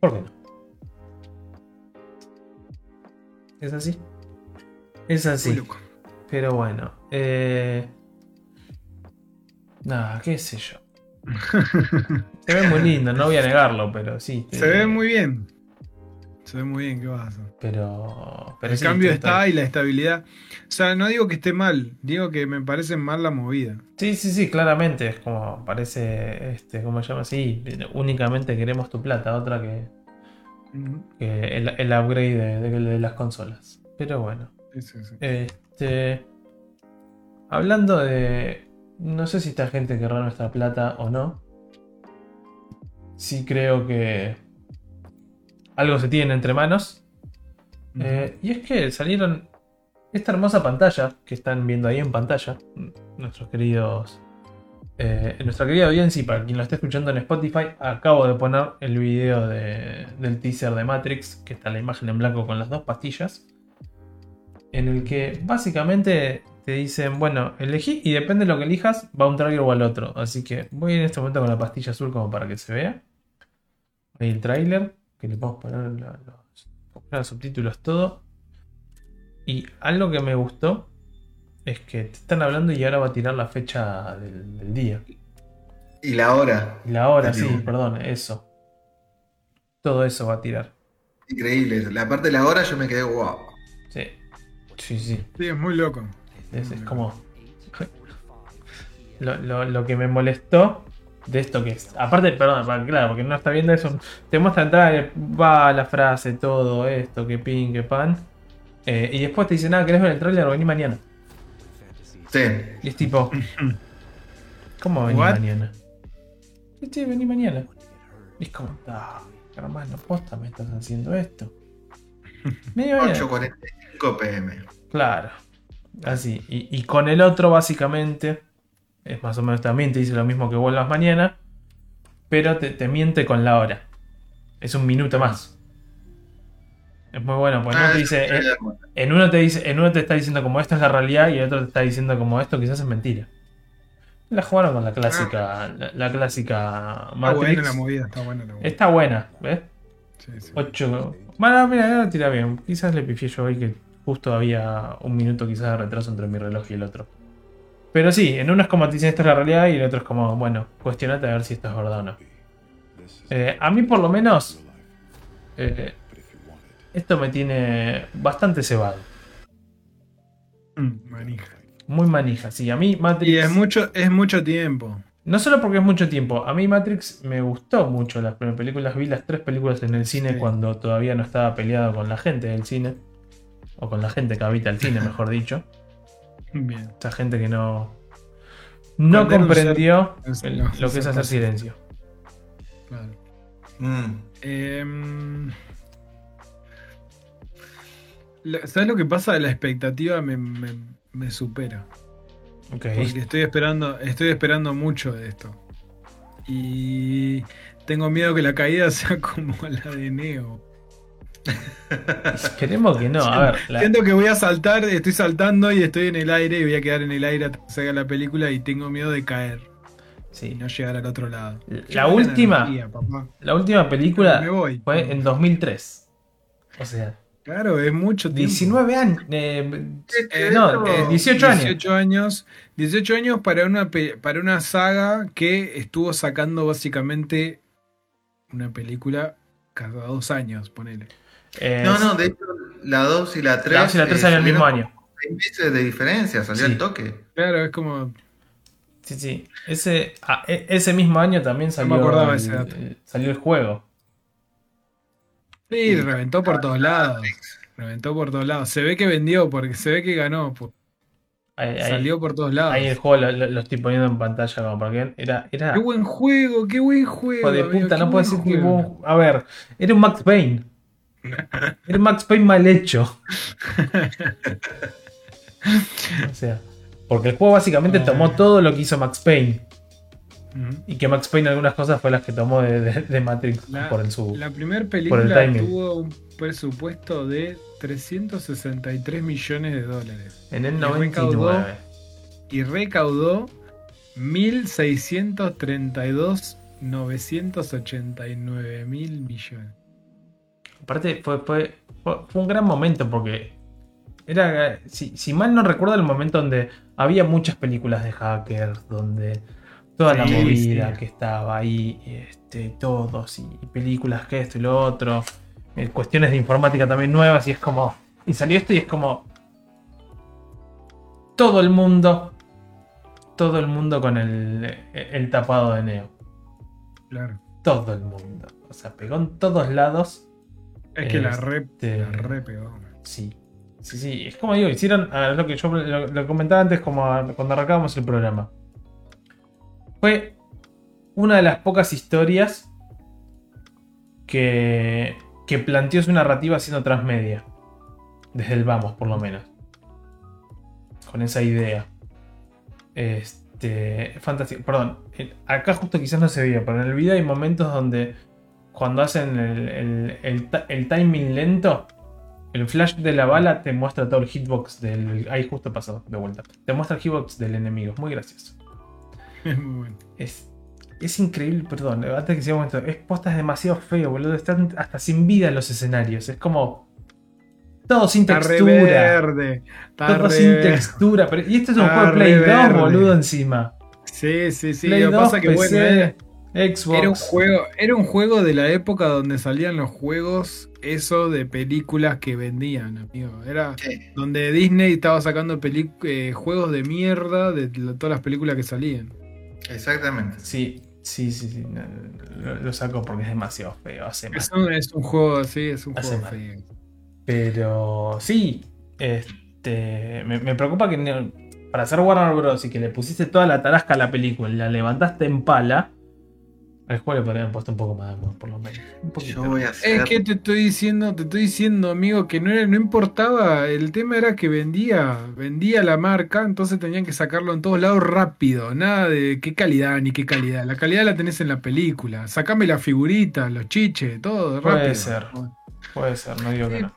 ¿Por qué no? ¿Es así? Es así. Pero bueno. Eh... Nada, qué sé yo. Se ve muy lindo, no voy a negarlo, pero sí. Se eh, ve muy bien. Se ve muy bien, ¿qué vas a hacer? Pero. pero el sí, cambio está y la estabilidad. O sea, no digo que esté mal, digo que me parece mal la movida. Sí, sí, sí, claramente. Es como parece. Este, ¿Cómo se llama así? Únicamente queremos tu plata, otra que. que el, el upgrade de, de- de las consolas. Pero bueno. Sí, sí, sí. Este. Hablando de. No sé si esta gente querrá nuestra plata o no. Sí creo que. Algo se tiene entre manos. Eh, y es que salieron esta hermosa pantalla que están viendo ahí en pantalla. Nuestros queridos. eh, nuestra querida audiencia y para quien lo esté escuchando en Spotify, acabo de poner el video de, del teaser de Matrix, que está la imagen en blanco con las dos pastillas, en el que básicamente te dicen, bueno, elegí y depende de lo que elijas, va a un trailer o al otro. Así que voy en este momento con la pastilla azul como para que se vea. Ahí el trailer, que le podemos poner los, los subtítulos, todo. Y algo que me gustó es que te están hablando y ahora va a tirar la fecha del, del día. Y la hora. La hora, sí, perdón, eso. Todo eso va a tirar. Increíble. La parte de la hora yo me quedé wow. Sí, sí, sí. Sí, es muy loco. Es, es como. Lo, lo- lo que me molestó de esto que es. Aparte, perdón, claro, porque no está viendo eso. Te muestra entrar, va la frase, todo esto, que pin, que pan. eh, y después te dice, nada, ¿querés ver el trailer? Vení mañana. Sí. Y es tipo. ¿Cómo vení What? mañana? Sí, sí, vení mañana. Y es como, ah, hermano, posta, me estás haciendo esto. Vení mañana. 8.45 pm. Claro. Así. Y, y con el otro, básicamente, es más o menos también te dice lo mismo que vuelvas mañana, pero te, te miente con la hora. Es un minuto más. Es muy bueno, porque no Ah, te dice. en uno te dice, en uno te está diciendo como esta es la realidad y el otro te está diciendo como esto quizás es mentira. La jugaron con la clásica, la, la clásica Está Matrix. buena la movida, está buena la movida. Está buena, ¿ves? Sí, sí. 8. Bueno, mira, ahora tira bien. Quizás le pifié yo hoy que justo había un minuto quizás de retraso entre mi reloj y el otro. Pero sí, en uno es como te dicen esto es la realidad y en el otro es como, bueno, cuestionate a ver si esto es verdad o no. Eh, a mí por lo menos, eh, esto me tiene bastante cebado. Mm, manija. Muy manija, sí. A mí Matrix... Y es mucho, es mucho tiempo. No solo porque es mucho tiempo, a mí Matrix me gustó mucho las primeras películas, vi las tres películas en el cine Sí. cuando todavía no estaba peleado con la gente del cine, o con la gente que habita el cine, mejor dicho, Bien. esa gente que no, no comprendió usar- el- no, lo que es hacer silencio. Claro. Mm. Em, ¿Sabes lo que pasa? La expectativa me, me- me supera. Ok. Porque estoy esperando, estoy esperando mucho de esto. Y tengo miedo que la caída sea como la de Neo. Esperemos que no, a ver, la- Siento que voy a saltar, estoy saltando y estoy en el aire y voy a quedar en el aire hasta que salga la película y tengo miedo de caer y no llegar al otro lado. La última- energía, la última película Me voy. fue en 2003. O sea, Claro, es mucho tiempo. 19 años. eh, Eh, no, eh, 18 años. 18 años. 18 años para una, para una saga que estuvo sacando básicamente una película cada dos años, ponele. Eh, No, no, de hecho, la 2 y la 3. La 2 y la 3 salieron el mismo año. meses de diferencia, salió Sí. el toque. Claro, es como. Sí, sí. Ese, ah, e- ese mismo año también salió, acordaba el, ese dato. el- salió el juego. Sí, reventó por todos lados. Reventó por todos lados. Se ve que vendió, porque se ve que ganó. por- Ahí, ahí- salió por todos lados. ahí el juego lo, lo- lo estoy poniendo en pantalla como para que vean. Era, era Qué buen juego, qué buen juego. hijo de amigo, puta, no puedo decir que A ver, era un Max Payne. Un Max Payne mal hecho. o sea, porque el juego básicamente Ay. tomó todo lo que hizo Max Payne. Y que Max Payne algunas cosas fue las que tomó de, de- de Matrix La, por el su. la primera el película tuvo un presupuesto de 363 millones de dólares en el y recaudó- 99. y recaudó 1.632 989 mil millones. Aparte, fue, fue, fue, fue un gran momento porque era, si, si mal no recuerdo, el momento donde había muchas películas de hackers, donde toda la movida sí. que estaba ahí, este, todos, y, y películas que esto y lo otro, eh, cuestiones de informática también nuevas, y es como, y salió esto y es como, todo el mundo, todo el mundo con el, el tapado de Neo, Claro. todo el mundo, o sea, pegó en todos lados. Es que la re, Este- la re pegó. Sí, sí, sí. Es como digo, hicieron ah, lo que yo lo, lo comentaba antes como a- cuando arrancábamos el programa. Fue una de las pocas historias que, que planteó su narrativa siendo transmedia. Desde el vamos, por lo menos. Con esa idea. Este. Fantástico. Perdón. eh, Acá justo quizás no se veía, pero en el video hay momentos donde cuando hacen el, el- el timing lento, el flash de la bala te muestra todo el hitbox del. Ahí justo pasó de vuelta. Te muestra el hitbox del enemigo. Es muy gracioso. Es muy bueno. Es, es increíble, perdón, antes que sigamos esto, es posta es demasiado feo, boludo. Están hasta sin vida en los escenarios. Es como. Todo sin Está re textura. verde. Está Todo re sin verde. textura. Pero, y este es un juego de Play re 2, verde. boludo, encima. Sí, sí, sí. Play Lo que 2, pasa que bueno, Xbox. era un juego, era un juego de la época donde salían los juegos, eso de películas que vendían, amigo. Era Sí. donde Disney estaba sacando peli- eh, juegos de mierda de todas las películas que salían. Exactamente. Sí, sí, sí, sí. Lo, lo saco porque es demasiado feo. Hace mal. Es un, es un juego, sí, es un Hace juego mal. feo. Pero sí, este, me, me preocupa que no- para hacer Warner Bros. y que le pusiste toda la tarasca a la película y la levantaste en pala, al juego le podrían haber puesto un poco más de amor, por lo menos. Un poquito. Yo voy a hacer. Es que te estoy diciendo, te estoy diciendo, amigo, que no, era- no importaba. El tema era que vendía, vendía la marca, entonces tenían que sacarlo en todos lados rápido. Nada de qué calidad ni qué calidad. La calidad la tenés en la película. Sacame la figurita, los chiches, todo Puede rápido. ser. Puede ser, no digo que no.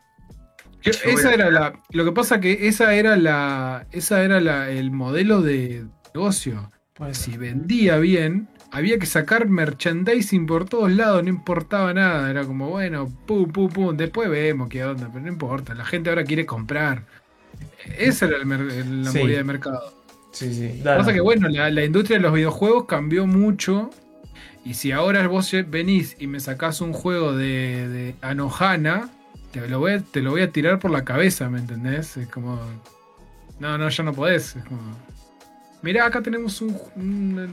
Yo- esa era la. Lo que pasa que esa era la. Esa era la, el modelo de negocio. Puede Si vendía bien, había que sacar merchandising por todos lados, no importaba nada. Era como, bueno, pum, pum, pum, después vemos qué onda, pero no importa. La gente ahora quiere comprar. Esa era la Sí. movida de mercado. Sí, sí. Lo que dale. pasa que, bueno, la, la industria de los videojuegos cambió mucho. Y si ahora vos venís y me sacás un juego de, de Anohana, te lo, voy a, te lo voy a tirar por la cabeza, ¿me entendés? Es como. No, no, ya no podés. Es como. Mirá, acá tenemos un, un,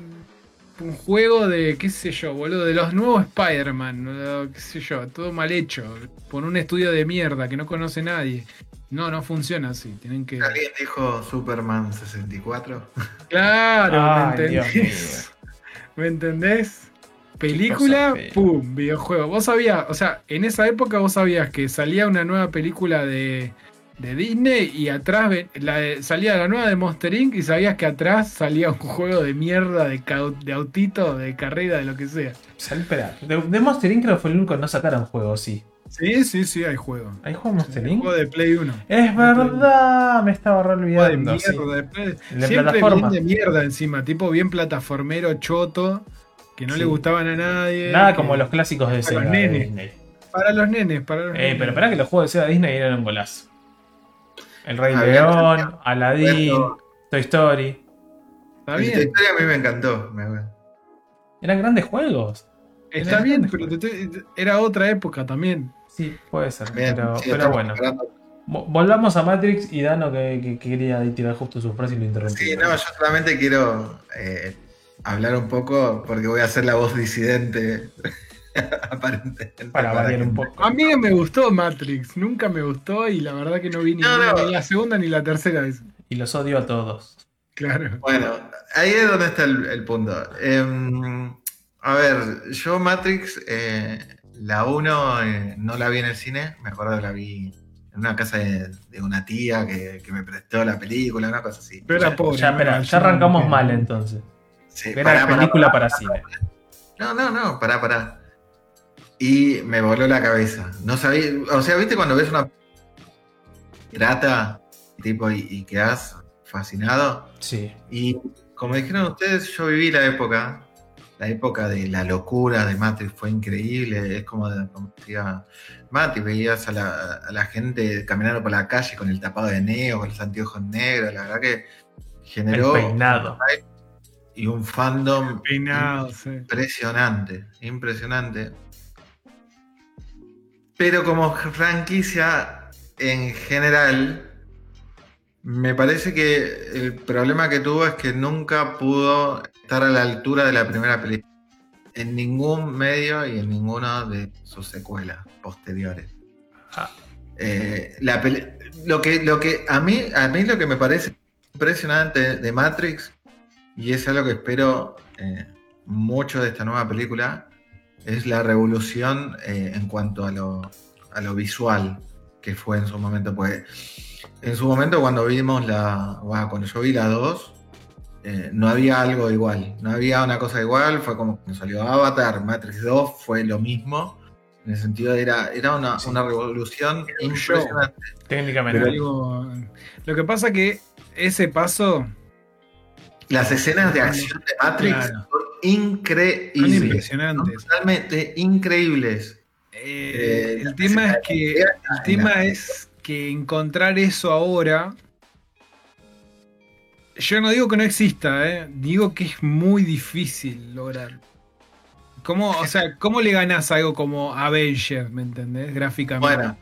un juego de, qué sé yo, boludo, de los nuevos Spider-Man, qué sé yo, todo mal hecho, por un estudio de mierda que no conoce nadie. No, no funciona así, tienen que... ¿Alguien dijo Superman 64? Claro, ¿me entendés? ¿Me entendés? Película, pum, videojuego. Vos sabías, o sea, en esa época vos sabías que salía una nueva película de, de Disney y atrás la de- salía la nueva de Monster Inc. y sabías que atrás salía un juego de mierda, de, de autito, de carrera, de lo que sea. Espera. De, de Monster Inc. creo que fue el único que no sacaron juego, sí. Sí, sí, sí, hay juego. ¿Hay juego Monster Un Inc? juego de Play 1. Es verdad, me estaba re Juego de olvidando. sí. mierda, de Play- Siempre plataforma. bien de mierda encima, tipo bien plataformero choto, que no Sí. le gustaban a nadie. Nada que- como los clásicos de Para Sega los nenes. Para los nenes, para los Eh, nenes. pero esperá que los juegos de Sega Disney eran un golazo. El Rey A ver, León, Aladdin. Toy Story. Está Esta bien, historia a mí me encantó. me- Eran grandes juegos. está eran bien, pero te estoy- era otra época también. Sí, puede ser. Bien, pero sí, pero bueno. esperando. Volvamos a Matrix y Dano que, que- que quería tirar justo su frase y lo interrumpí. Sí, no, yo solamente quiero eh, hablar un poco porque voy a ser la voz disidente. aparentemente. Para variar un poco. A mí me gustó Matrix, nunca me gustó y la verdad que no vi ni, No, no. ni la segunda ni la tercera vez. Y los odio a todos. Claro. Bueno, ahí es donde está el, el punto. Em, a ver, yo Matrix, eh, la 1 eh, no la vi en el cine, me acuerdo que la vi en una casa de, de una tía que, que me prestó la película, una cosa así. Pero era pobre. Ya, espera, era ya arrancamos mal entonces. Sí, Era pará, pará, película pará. para cine. No, no, no, pará, pará. Y me voló la cabeza. No sabía, o sea, ¿viste cuando ves una pirata tipo y, y quedás fascinado? Sí. Y como dijeron ustedes, yo viví la época, la época de la locura de Matrix fue increíble. Es como, de- como decía Matrix, veías a la, a la gente caminando por la calle con el tapado de neo, con los anteojos negros. La verdad que El generó peinado. y un fandom Peinado, sí. Impresionante, impresionante. Pero como franquicia en general, me parece que el problema que tuvo es que nunca pudo estar a la altura de la primera película. En ningún medio y en ninguna de sus secuelas posteriores. Ah. Eh, la lo que, lo que a mí, a mí lo que me parece impresionante de Matrix, y es algo que espero eh, mucho de esta nueva película, es la revolución eh, en cuanto a lo, a lo visual que fue en su momento. Pues en su momento cuando vimos la. bueno, cuando yo vi la 2, eh, no había algo igual, no había una cosa igual, fue como cuando salió Avatar, Matrix 2 fue lo mismo, en el sentido de era, era una, Sí. una revolución Era un show. impresionante. Técnicamente. Pero digo, lo que pasa que ese paso Las escenas de acción de Matrix Claro. Son increíbles, son totalmente increíbles. Eh, Eh, el tema es que el tema es que encontrar eso ahora. Yo no digo que no exista, ¿eh? digo que es muy difícil lograr. ¿Cómo, o sea, ¿cómo le ganas algo como Avengers, ¿me entendés? Gráficamente. Bueno,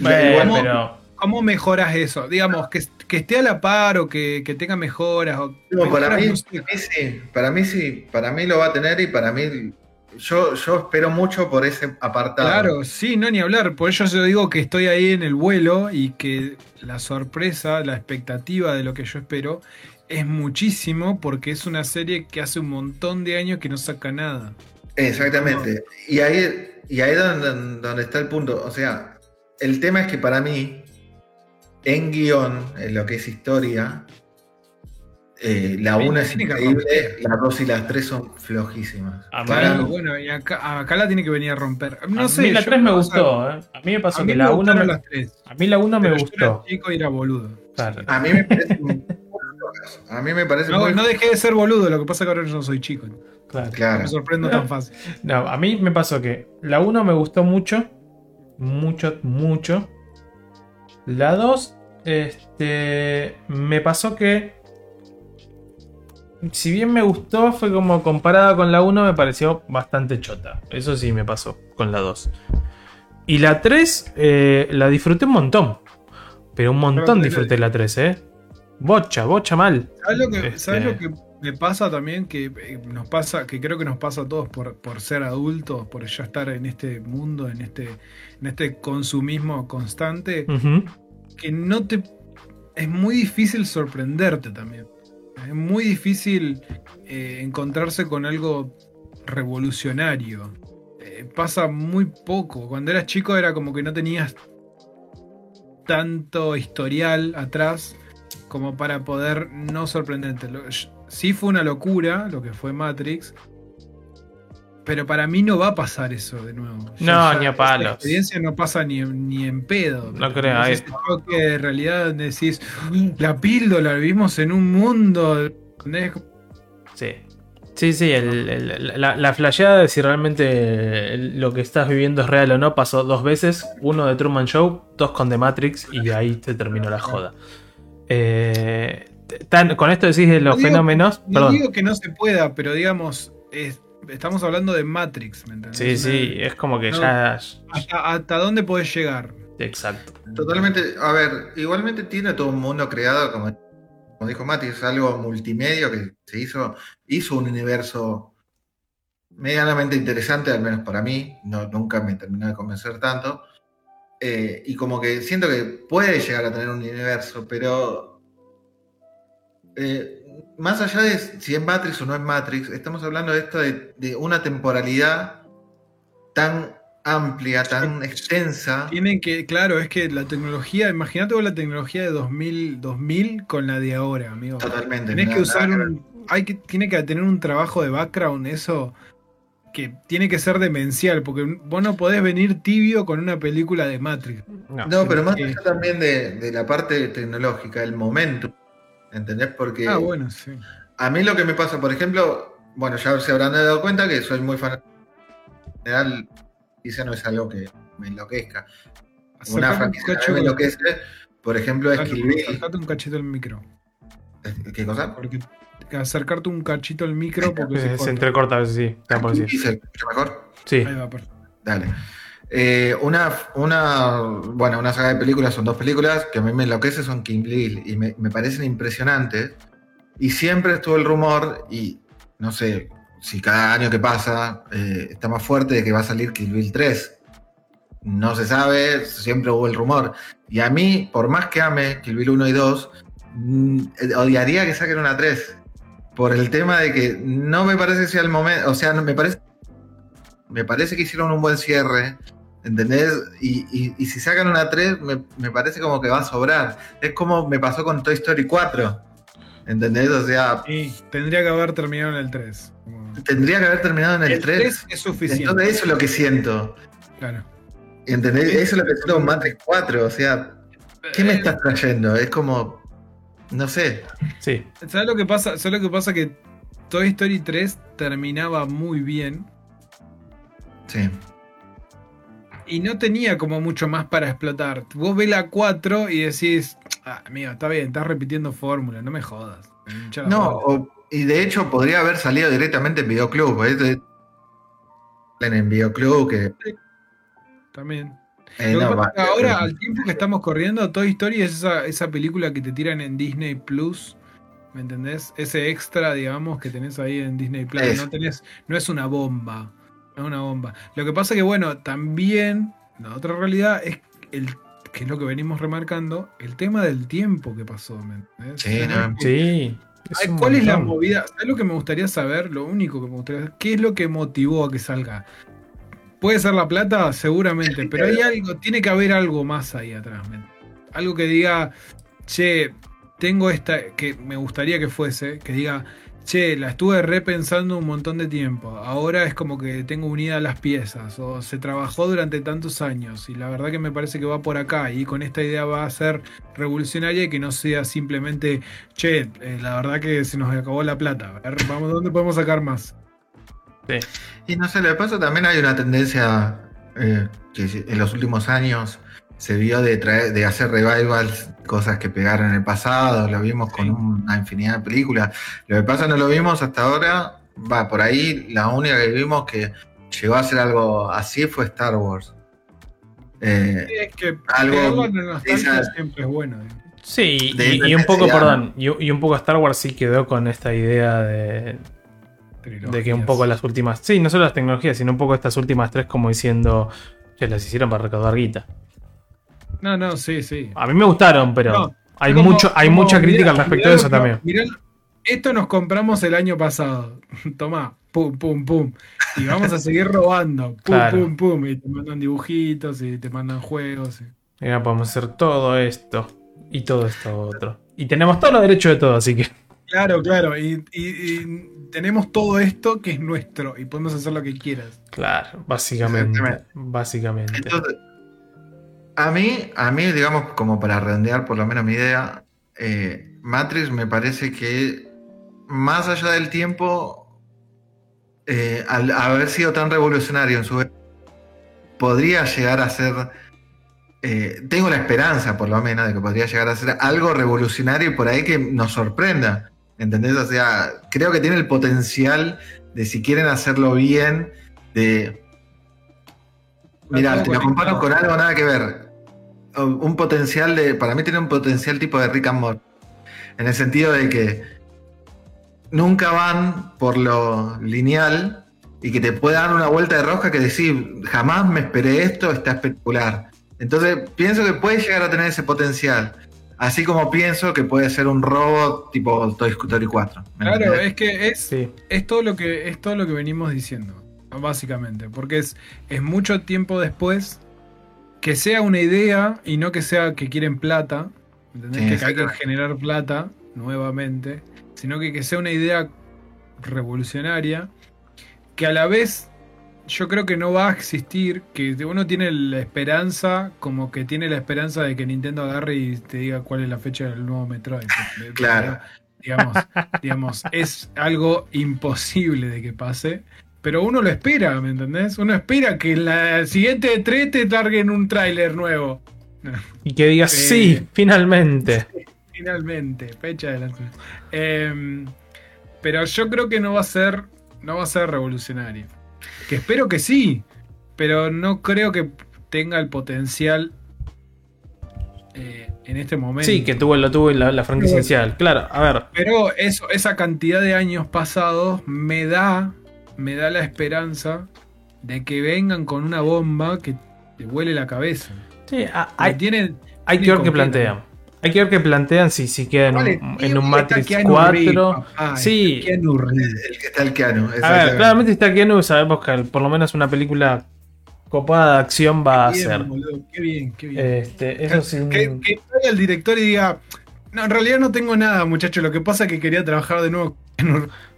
Bueno, igual- ¿cómo- pero ¿Cómo mejoras eso? Digamos, que, que esté a la par o que, que tenga mejoras. O No, para mí, no sé. para mí sí, para mí sí, para mí lo va a tener y para mí yo, yo espero mucho por ese apartado. Claro, sí, no ni hablar. Por eso yo digo que estoy ahí en el vuelo y que la sorpresa, la expectativa de lo que yo espero es muchísimo porque es una serie que hace un montón de años que no saca nada. Exactamente. Y ahí, y ahí donde está el punto. O sea, el tema es que para mí, en guion, en lo que es historia, eh, la 1 es increíble, las 2 y las 3 son flojísimas. A Claro, mí- bueno, y acá, acá la tiene que venir a romper. No a sé. mí la yo 3 me gustó, ¿eh? A mí me pasó A mí que la 1 gustaron me, las tres. a mí la 1 me yo era gustó. chico y era boludo. Claro. a mí me parece muy. A mí me parece No, muy no dejé de ser boludo, lo que pasa es que ahora yo no soy chico. No claro. claro. me sorprendo tan fácil. No, a mí me pasó que la 1 me gustó mucho. Mucho, mucho. La 2, este. Me pasó que. Si bien me gustó, fue como comparada con la 1, me pareció bastante chota. Eso sí me pasó con la 2. Y la 3, eh, la disfruté un montón. Pero un montón disfruté la 3, ¿eh? Bocha, bocha mal. ¿Sabes lo, que, Este- ¿sabes lo que me pasa también? Que eh, nos pasa, que creo que nos pasa a todos por, por ser adultos, por ya estar en este mundo, en este, en este consumismo constante, que no te. Es muy difícil sorprenderte también. Es muy difícil eh, encontrarse con algo revolucionario. Eh, pasa muy poco. Cuando eras chico era como que no tenías tanto historial atrás como para poder no sorprenderte. Sí fue una locura lo que fue Matrix, pero para mí no va a pasar eso de nuevo. No, ni a palos. experiencia no pasa ni, en- ni en pedo. No creo, Es ese choque de realidad donde decís, la píldora, vivimos en un mundo. ¿entendés? Sí. Sí, sí, el- el- la, la flasheada de si realmente lo que estás viviendo es real o no pasó dos veces. Uno de Truman Show, dos con The Matrix y ahí te terminó la joda. Eh, tan- con esto decís de los No digo- fenómenos. No Perdón. digo que no se pueda, pero digamos, es- estamos hablando de Matrix, ¿me entendés? Sí, sí, es como que No. ya... ¿Hasta, hasta dónde podés llegar? Exacto. Totalmente, a ver, igualmente tiene todo un mundo creado, como, como dijo Mati, es algo multimedia que se hizo, hizo un universo medianamente interesante, al menos para mí, no, nunca me terminó de convencer tanto, Eh, y como que siento que puede llegar a tener un universo, pero eh, más allá de si es Matrix o no es Matrix, estamos hablando de esto de, de una temporalidad tan amplia, tan extensa. Tienen que, claro, es que la tecnología, imagínate vos la tecnología de 2000, 2000 con la de ahora, amigo. Totalmente. Nada- que usar un. Hay que, tiene que tener un trabajo de background, eso que tiene que ser demencial, porque vos no podés venir tibio con una película de Matrix. No. No, pero más allá también de, de la parte tecnológica, el momento. ¿Entendés? Porque Ah, bueno, sí. a mí lo que me pasa, por ejemplo, bueno, ya se habrán dado cuenta que soy muy fan. En general, quizá no es algo que me enloquezca. Una franquicia que me enloquece, por ejemplo, es Dale, Kill Bill. acercate un cachito al micro. ¿Qué cosa? Porque acercarte un cachito al micro porque se Se, se corta. entrecorta a veces, sí. Por decir. ¿Y se escucha mejor? Sí. Ahí va, perfecto. Dale. Eh, una, una, bueno, una saga de películas, son dos películas que a mí me enloquece, son King Bill y me, me parecen impresionantes. Y siempre estuvo el rumor, y no sé si cada año que pasa eh, está más fuerte de que va a salir Kill Bill 3. No se sabe, siempre hubo el rumor. Y a mí, por más que ame Kill Bill 1 y 2, mm, eh, odiaría que saquen una 3. Por el tema de que no me parece que sea el momento, o sea, no, me parece me parece que hicieron un buen cierre, ¿entendés? Y, y- y si sacan una 3, me, me parece como que va a sobrar. Es como me pasó con Toy Story 4. ¿Entendés? O sea, Y tendría que haber terminado en el 3. Como- tendría que haber terminado en el, El 3. 3 es suficiente. Entonces eso es lo que siento. Claro. ¿Entendés? Eso es lo que siento con Matrix 4. O sea, ¿qué me estás trayendo? Es como. No sé. Sí. ¿Sabes lo que pasa? ¿Sabes lo que pasa? Que Toy Story 3 terminaba muy bien Sí. y no tenía como mucho más para explotar. Vos ves la 4 y decís, ah, amigo, está bien, estás repitiendo fórmula, no me jodas. No, bola". o- y de hecho podría haber salido directamente en Videoclub. ¿eh? En el Videoclub que. También. Eh, Lo que no, pasa va- es que ahora, al tiempo que estamos corriendo, Toy Story es esa, esa película que te tiran en Disney Plus. ¿Me entendés? Ese extra, digamos, que tenés ahí en Disney Plus. No, tenés, no es una bomba. No es una bomba. Lo que pasa que, bueno, también la otra realidad es el que es lo que venimos remarcando, el tema del tiempo que pasó. ¿me entendés? Sí, no. Sí. es Ay, un ¿Cuál es la movida? ¿Sabes lo que me gustaría saber? Lo único que me gustaría saber. ¿Qué es lo que motivó a que salga? ¿Puede ser la plata? Seguramente. Pero hay algo, tiene que haber algo más ahí atrás. Algo que diga, che, tengo esta, que me gustaría que fuese, que diga, che, la estuve repensando un montón de tiempo. Ahora es como que tengo unidas las piezas. O se trabajó durante tantos años. Y la verdad que me parece que va por acá. Y con esta idea va a ser revolucionaria y que no sea simplemente Che, eh, la verdad que se nos acabó la plata. A ver, vamos, ¿dónde podemos sacar más? Sí. Y no sé, lo que pasa también hay una tendencia eh, que en los últimos años se vio de, traer, de hacer revivals, cosas que pegaron en el pasado, lo vimos con Sí. una infinidad de películas. Lo que pasa no lo vimos hasta ahora, va, por ahí la única que vimos que llegó a hacer algo así fue Star Wars. Eh, Es que Algo- en esa- siempre es bueno. digo. Sí, y, y un poco, perdón, y, y un poco Star Wars sí quedó con esta idea de, de que un poco las últimas, sí, no solo las tecnologías, sino un poco estas últimas tres como diciendo, que las hicieron para recaudar guita. No, no, sí, sí. A mí me gustaron, pero No, hay, Como- mucho, hay como, mucha crítica al respecto de eso también. mirá, esto nos compramos el año pasado. Tomá, pum, pum, pum. Y vamos a seguir robando. Pum, Claro. pum, pum. Y te mandan dibujitos y te mandan juegos. y- Mira, podemos hacer todo esto y todo esto otro. Y tenemos todos los derechos de todo, así que. Claro, claro. Y, y- y tenemos todo esto que es nuestro y podemos hacer lo que quieras. Claro, básicamente. Básicamente. Entonces, a mí, a mí, digamos, como para redondear por lo menos mi idea, eh, Matrix me parece que más allá del tiempo, eh, al haber sido tan revolucionario en su vez, podría llegar a ser, eh, tengo la esperanza por lo menos de que podría llegar a ser algo revolucionario y por ahí que nos sorprenda. ¿Entendés? O sea, creo que tiene el potencial de si quieren hacerlo bien, de Mira, te lo comparo con algo nada que ver. Un potencial de. Para mí tiene un potencial tipo de Rick and Morty. En el sentido de que nunca van por lo lineal y que te puede dar una vuelta de rosca que decir, jamás me esperé esto, está espectacular. Entonces pienso que puede llegar a tener ese potencial. Así como pienso que puede ser un robot tipo Toy Story 4. ¿me Claro, entendés? es que es, Sí. es todo lo que es todo lo que venimos diciendo, básicamente, porque es, es mucho tiempo después que sea una idea y no que sea que quieren plata, ¿entendés? Sí, que hay que generar plata nuevamente, sino que, que sea una idea revolucionaria que a la vez yo creo que no va a existir, que uno tiene la esperanza, como que tiene la esperanza de que Nintendo agarre y te diga cuál es la fecha del nuevo Metroid. Claro. Digamos, digamos, es algo imposible de que pase. Pero uno lo espera, ¿me entendés? Uno espera que en la siguiente 3 te larguen un tráiler nuevo. Y que digas, Eh, sí, finalmente. Finalmente, fecha de lanzamiento. Em, pero yo creo que no va a ser. No va a ser revolucionario. Que espero que sí. Pero no creo que tenga el potencial eh, en este momento. Sí, que tuvo, lo tuvo en la, la franquicia inicial. Claro, a ver. Pero eso, esa cantidad de años pasados me da. Me da la esperanza de que vengan con una bomba que te vuele la cabeza. Sí, Que hay, tienen, hay que tienen ver qué plantean. Hay que ver qué plantean si, si queda en, un, en Matrix Keanu 4. Reeves, papá, sí. está Keanu. El que está el Keanu. A ver, exactamente. claramente está Keanu, sabemos que por lo menos una película copada de acción va a ser. qué bien, qué bien. Este, eso sí. que, que vaya el director y diga, No, en realidad no tengo nada, muchachos. Lo que pasa es que quería trabajar de nuevo.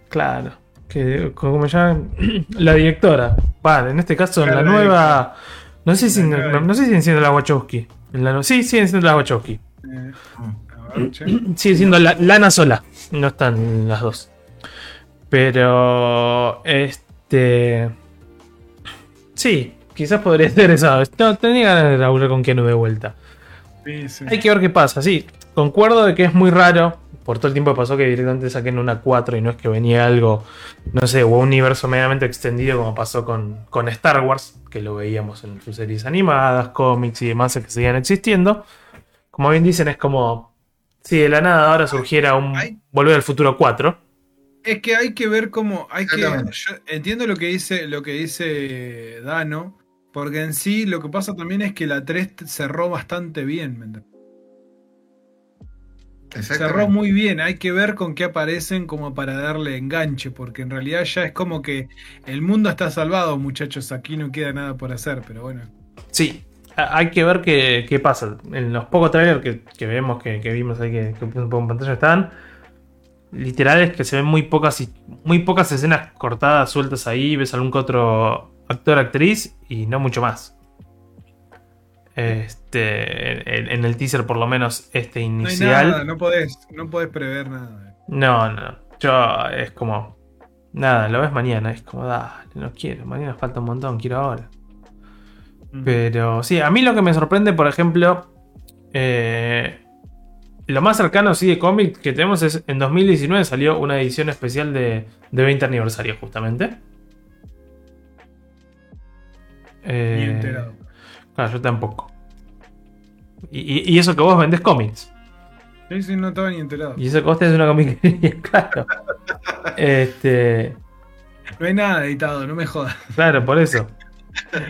Claro. Que, como ya la directora. Vale, en este caso, en la nueva. No sé si, no, sé si siguen siendo la Wachowski. En la, sí, siguen siendo la Wachowski. Eh, a ver, che. Sigue siendo la, Lana sola. No están las dos. Pero. Este. Sí, quizás podría ser eso. No, tenía ganas de laburar con Keanu de vuelta. Sí, sí. Hay que ver qué pasa. Sí, concuerdo de que es muy raro. Por todo el tiempo que pasó que directamente saquen una 4 y no es que venía algo, no sé, o un universo medianamente extendido como pasó con, con Star Wars, que lo veíamos en sus series animadas, cómics y demás que seguían existiendo. Como bien dicen, es como si de la nada ahora surgiera un. Volver al Futuro 4. Es que hay que ver cómo. Hay que. Yo entiendo lo que dice, lo que dice Dano. Porque en sí lo que pasa también es que la 3 cerró bastante bien. ¿me. Cerró muy bien. Hay que ver con qué aparecen como para darle enganche. Porque en realidad ya es como que el mundo está salvado, muchachos. Aquí no queda nada por hacer. Pero bueno. Sí, hay que ver qué, qué pasa. En los pocos trailers que, que vemos, que, que vimos ahí, que, un poco en pantalla, están literales que se ven muy pocas, muy pocas escenas cortadas, sueltas ahí. Ves algún que otro actor, actriz y no mucho más. Este, en, en el teaser, por lo menos, este No hay inicial. nada. No podés, no podés prever nada. No, no. Yo es como. Nada, lo ves mañana. Es como, dale, no quiero. Mañana falta un montón, quiero ahora. Pero sí, a mí lo que me sorprende, por ejemplo, eh, lo más cercano sí de cómic que tenemos es en 2019 salió una edición especial de, de 20 aniversario, justamente. Eh, Ni enterado. Claro, yo tampoco. Y, y- y eso que vos vendés cómics. Sí, sí, no estaba ni enterado. Y eso que vos tenés una comiquería, claro. Este, No hay nada editado, no me jodas. claro, por eso.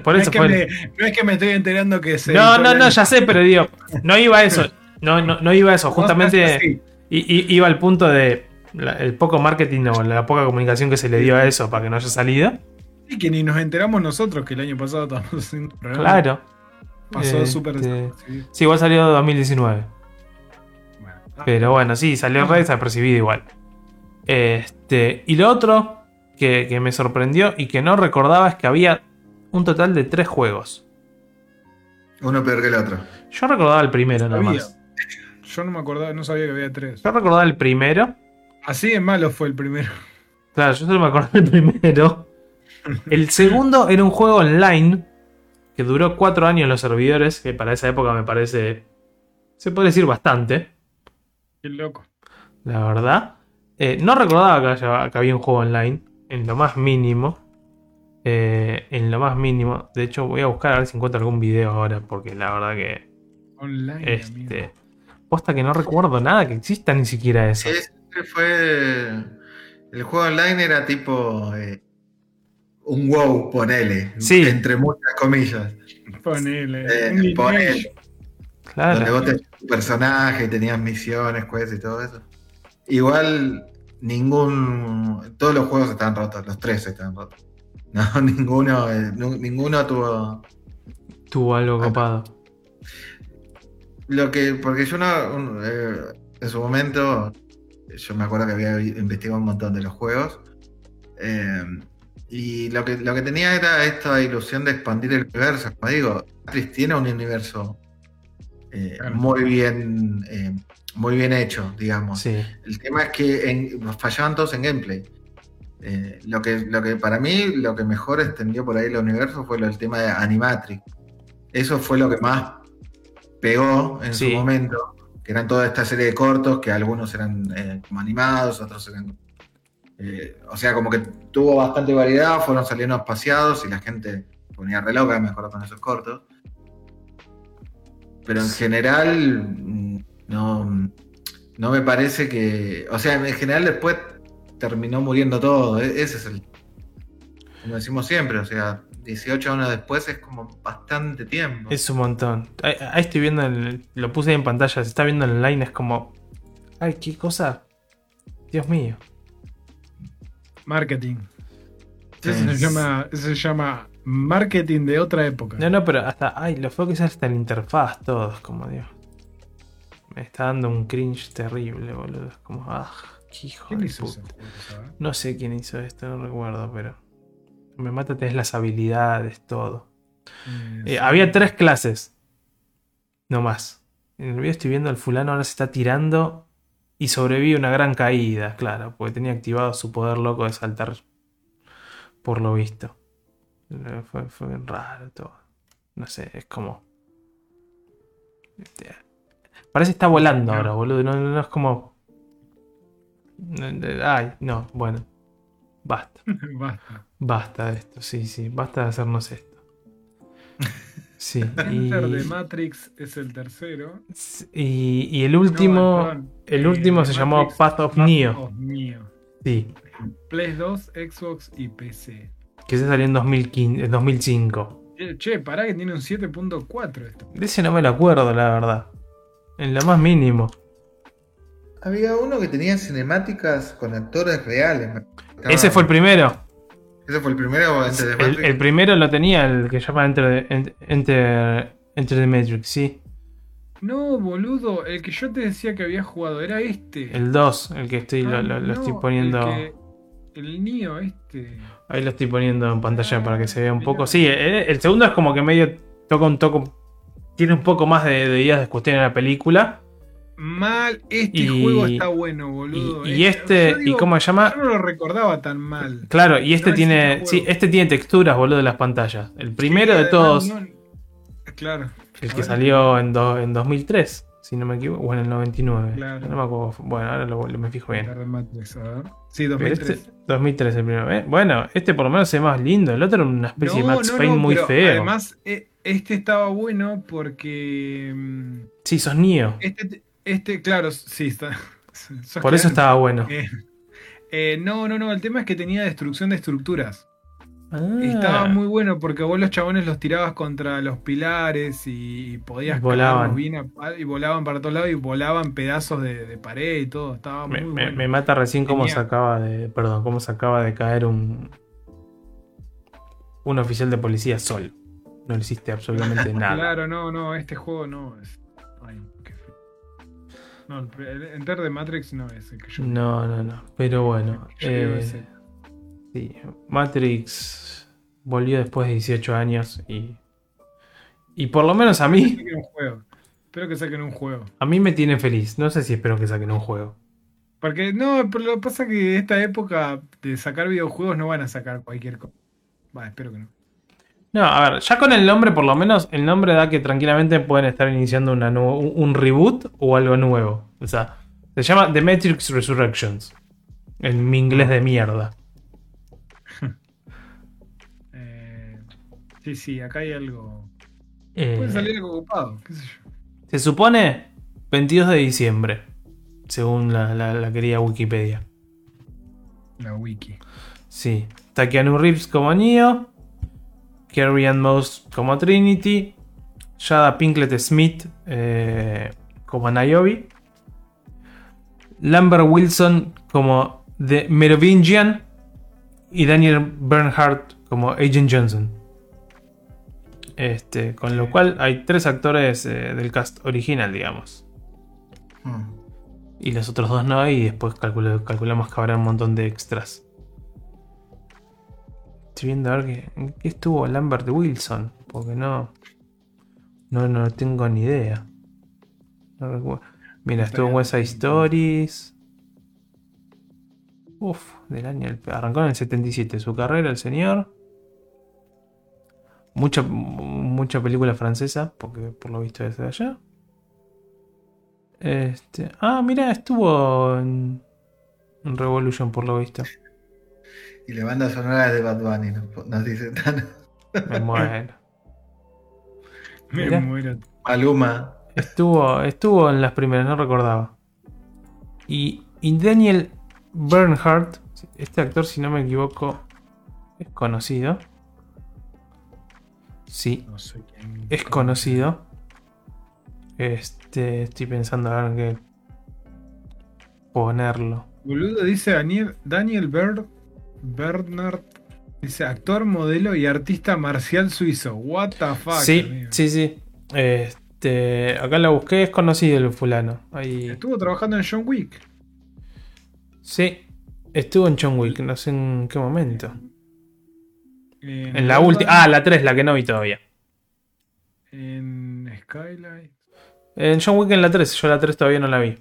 Por no, eso es que fue. me, no es que me estoy enterando que se. No, no, el no, ya sé, pero digo, no iba a eso. No, no, no iba a eso. Justamente iba al punto de la- el poco marketing o la poca comunicación que se le dio a eso para que no haya salido. Sí, que ni nos enteramos nosotros que el año pasado estábamos haciendo un programa. Claro. Pasó Este, súper desapercibido. Sí, igual salió 2019. Bueno. Ah, Pero bueno, sí, salió re desapercibido igual. Este, y lo otro que, que me sorprendió y que no recordaba es que había un total de tres juegos. Uno peor que el otro. Yo recordaba el primero nada más. Yo no me acordaba, no sabía que había tres. Yo recordaba el primero. Así de malo fue el primero. Claro, yo solo me acordaba del primero. El segundo era un juego online que duró cuatro años en los servidores, que para esa época me parece. Se puede decir bastante, Qué loco. la verdad. Eh, no recordaba que, haya- que había un juego online, en lo más mínimo. Eh, en lo más mínimo. De hecho, voy a buscar a ver si encuentro algún video ahora, porque la verdad que. Online. Este. amigo. Posta que no recuerdo nada que exista ni siquiera eso. Ese fue. El juego online era tipo. eh, un wow, ponele. Sí. Entre muchas comillas. Ponele. Eh, ponele. Claro. Donde vos tenías tu personaje, tenías misiones, quests y todo eso. Igual, ningún. Todos los juegos estaban rotos, los tres estaban rotos. No, ninguno, eh, ninguno tuvo. Tuvo algo copado. Lo que. Porque yo no. un- eh, en su momento. Yo me acuerdo que había investigado un montón de los juegos. eh, y lo que, lo que tenía era esta ilusión de expandir el universo. Como digo, Tetris tiene un universo eh, Claro. muy bien. eh, muy bien hecho, digamos. Sí. El tema es que en- fallaban todos en gameplay. Eh, lo, que, lo que para mí, lo que mejor extendió por ahí el universo fue lo del tema de Animatrix. Eso fue lo que más pegó en Sí. su momento, que eran toda esta serie de cortos, que algunos eran eh, como animados, otros eran... eh, o sea, como que tuvo bastante variedad, fueron saliendo espaciados y la gente ponía re loca, me acuerdo con esos cortos. Pero en general, mm, no, no me parece que. O sea, en general después terminó muriendo todo. e- Ese es el. Como decimos siempre, o sea, 18 años después es como bastante tiempo. Es un montón. Ahí, ahí estoy viendo, el- lo puse ahí en pantalla, se está viendo online, es como... Ay, qué cosa. Dios mío. Marketing. Sí. Eso se llama, eso se llama marketing de otra época. No, no, pero hasta... Ay, lo feo que es hasta la interfaz, todo, es como Dios. Me está dando un cringe terrible, boludo. Es como, ah, hijo ¿Quién de hizo ese puta. juego, sabes? No sé quién hizo esto, no recuerdo, pero. Me mata, tenés las habilidades, todo. Eh, Eh, sí. había tres clases. No más. En el video estoy viendo al fulano ahora se está tirando y sobrevive una gran caída, claro, porque tenía activado su poder loco de saltar. Por lo visto. Eh, Fue, fue bien raro todo. No sé, es como. Este, Parece que está volando ahora, boludo. No, no- no es como. Ay, no, bueno. Basta. Basta. Basta de esto, sí, sí. Basta de hacernos esto. Sí, y, Enter de Matrix es el tercero. y, y el último. No, perdón. el Eh, último se llamó Path of Path Neo. of Neo. Sí. Play 2, Xbox y PC. Que se salió en 2015, en 2005. Che, che, pará que tiene un 7.4 esto. De ese no me lo acuerdo, la verdad. En lo más mínimo. Había uno que tenía cinemáticas con actores reales. Ese fue el primero. ¿Ese fue el primero de El, Matrix? el primero lo tenía el que llama Enter, the- Enter, Enter the Matrix, sí. No, boludo, el que yo te decía que había jugado era este. El 2, el que estoy, lo, Ah, lo- lo no, estoy poniendo. El, que- el Neo, este. Ahí lo estoy poniendo en pantalla para que se vea un poco. Sí, el, el segundo es como que medio toca un toco. Tiene un poco más de, de ideas de cuestión en la película. Mal, este Y- juego está bueno, boludo. Y, y Eh, este, ¿y cómo se llama? Yo no lo recordaba tan mal. Claro, y este No, tiene. este Sí, este tiene texturas, boludo, de las pantallas. El primero Sí, de todos, no- Claro. el que salió en, do- en 2003, si no me equivoco, o en el 99. Claro. No me acuerdo. Bueno, ahora lo, lo- me fijo bien. Matrix. Sí, Pero 2003. este, 2003 el primero. ¿eh? Bueno, este por lo menos ve más lindo. El otro era una especie de Max Payne muy feo. Además, eh, este estaba bueno porque. mm, sí, sos Neo. Este, este claro, sí, está. Por eso estaba bueno. Eh, eh, no, no, no, el tema es que tenía destrucción de estructuras. Ah, Estaba muy bueno porque vos los chabones los tirabas contra los pilares y podías Volaban. bien a y volaban para todos lados y volaban pedazos de, de pared y todo. Estaba muy me, me- bueno. me mata recién cómo se acaba de. Perdón, cómo se acaba de caer un. Un oficial de policía solo. No le hiciste absolutamente nada. Claro, no, no, este juego no es. Ay. No, el, el Enter de Matrix no es el que yo. No, no, no. Pero bueno. Eh, ese. sí, Matrix volvió después de 18 años y. Y por lo menos a Espero que mí. saquen un juego. Espero que saquen un juego. A mí me tiene feliz. No sé si espero que saquen un juego. Porque no, pero lo que pasa es que esta época de sacar videojuegos no van a sacar cualquier cosa. Va, espero que no. No, a ver, ya con el nombre, por lo menos, el nombre da que tranquilamente pueden estar iniciando una un, reboot o algo nuevo. O sea, se llama The Matrix Resurrections. En mi inglés de mierda. Eh, sí, sí, acá hay algo. Eh, Puede salir algo ocupado, qué sé yo. se supone 22 de diciembre, según la, la- la querida Wikipedia. La wiki. Sí, está Keanu Reeves como Neo, Carrie Ann Moss como Trinity, Jada Pinklet Smith eh, como Niobe, Lambert Wilson como The Merovingian y Daniel Bernhardt como Agent Johnson. Este, con lo cual hay tres actores eh, del cast original, digamos. Hmm. Y los otros dos no, y después calculo- calculamos que habrá un montón de extras. Estoy viendo a ver qué, en qué estuvo Lambert Wilson, porque no. No, no tengo ni idea. No recuerdo. Mira, estuvo en West Side Stories. Uf, del año. el- Arrancó en el 77 su carrera, el señor. Mucha, mucha película francesa, porque por lo visto desde allá. Este. Ah, mira, estuvo en, en Revolution, por lo visto. Y la banda sonora es de Bad Bunny, nos, nos dice Tano. Me muero. Me Mirá. muero. Maluma. Estuvo, estuvo en las primeras, no recordaba. Y, y Daniel Bernhardt, este actor, si no me equivoco, es conocido. Sí, No sé quién. es conocido. Este, estoy pensando a ver qué ponerlo. Boludo dice Daniel, Daniel Berd, Bernard. Dice actor, modelo y artista marcial suizo. What the fuck. sí, amigo. sí, sí. Este, acá la busqué, es conocido el fulano. Ahí. Estuvo trabajando en John Wick. Sí, estuvo en John Wick, no sé en qué momento. En, En la última. Ah, la 3, la que no vi todavía. En Skylight. En John Wick en la 3, yo la 3 todavía no la vi.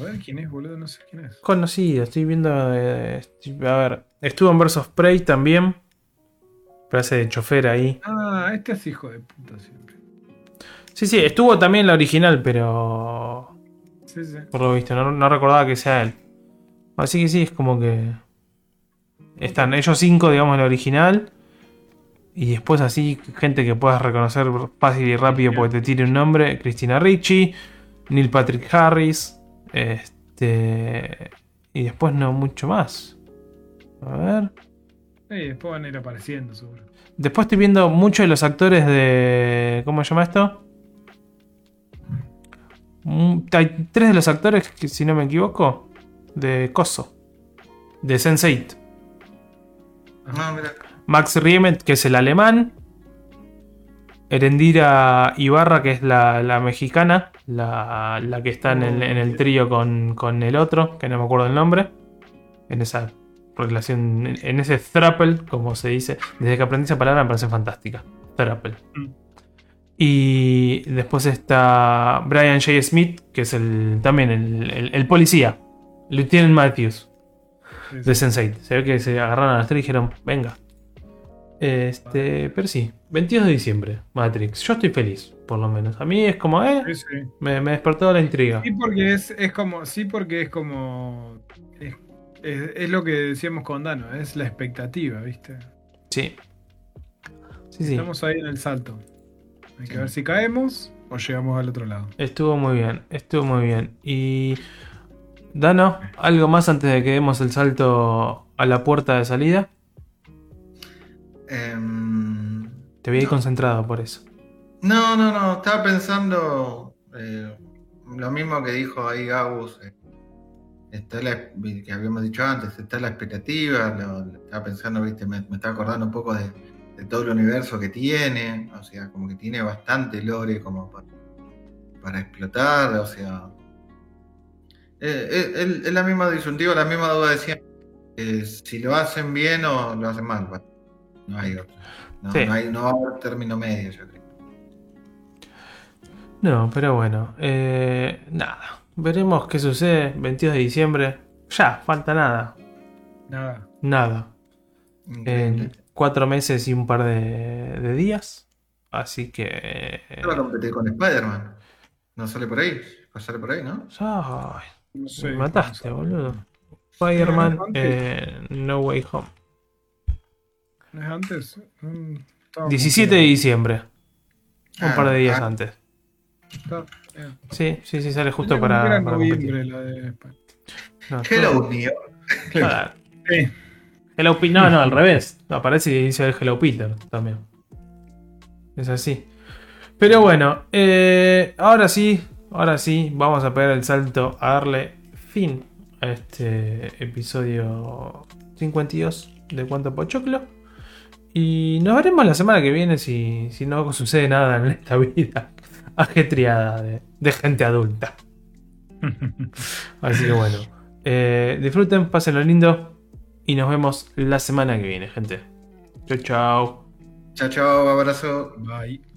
A ver quién es, boludo, no sé quién es. Conocido, estoy viendo. eh, estoy- a ver, estuvo en Versus Prey también. Pero hace de chofer ahí. Ah, este es hijo de puta siempre. Sí, sí, estuvo también en la original, pero. Sí, sí. Por lo visto, no, no recordaba que sea él. Así que sí, es como que. Están ellos cinco, digamos, en la original. Y después así, gente que puedas reconocer fácil y rápido porque te tire un nombre. Cristina Ricci, Neil Patrick Harris. Este. Y después no mucho más. A ver. Sí, después van a ir apareciendo, seguro. Después estoy viendo muchos de los actores de. ¿Cómo se llama esto? Mm, Hay tres de los actores, que, si no me equivoco, de Coso. De Sense8. No, mira. Max Riemet, que es el alemán. Erendira Ibarra, que es la, la mexicana. La, la que está en el, en el trío con, con el otro, que no me acuerdo el nombre. En esa relación, en, ese thruple, como se dice. Desde que aprendí esa palabra me parece fantástica. Thruple. Mm. Y después está Brian J. Smith, que es el, también el, el- el policía. Lieutenant Matthews de sí. Sense8. Se ve que se agarraron a las tres y dijeron, venga. Este, pero sí, 22 de diciembre, Matrix. Yo estoy feliz, por lo menos. A mí es como, eh, Sí, sí. me, me despertó la intriga. Sí, porque es, es como. Sí, porque es como. Es, es- es lo que decíamos con Dano, es la expectativa, ¿viste? Sí. Sí, sí. Estamos ahí en el salto. Hay que ver si caemos o llegamos al otro lado. Estuvo muy bien, estuvo muy bien. Y. Dano, ¿algo más antes de que demos el salto a la puerta de salida? Te No. concentrado por eso. no, no, no. Estaba pensando eh, lo mismo que dijo ahí Gabus. eh, está la, que habíamos dicho antes, está la expectativa. lo- lo estaba pensando, viste, me, me estaba acordando un poco de, de todo el universo que tiene. O sea, como que tiene bastante lore como para, para explotar. O sea, eh, eh, es, es la misma disyuntiva, la misma duda de siempre. eh, si lo hacen bien o lo hacen mal. bueno, no hay otra. No, Sí. no hay, no va a haber término medio, yo creo. No, pero bueno, eh, nada. Veremos qué sucede 22 de diciembre. Ya, falta nada. Nada. Nada. Increíble. En cuatro meses y un par de, de días. Así que. eh, Va a competir con Spider-Man. No sale por ahí. Va a salir por ahí, ¿no? ay, No sé. me mataste, boludo. Spider-Man eh, No Way Home. ¿No es antes? Mm, estaba 17 de diciembre. Un Ah, par de días ah. antes. Está-. Sí, sí, sí, sale justo para. era para noviembre competir. la de España. No, Hello, todo- Neo. Ah, Sí. Hello Peter. No, no, al revés. Aparece y dice el Hello Peter también. Es así. Pero bueno, eh, ahora sí, ahora sí, vamos a pegar el salto a darle fin a este episodio 52 de Cuánto Pochoclo. Y nos veremos la semana que viene si, si no sucede nada en esta vida ajetreada de, de gente adulta. Así que bueno, eh, disfruten, pasen lo lindo y nos vemos la semana que viene, gente. Chau, chau. Chao, chao, abrazo. Bye.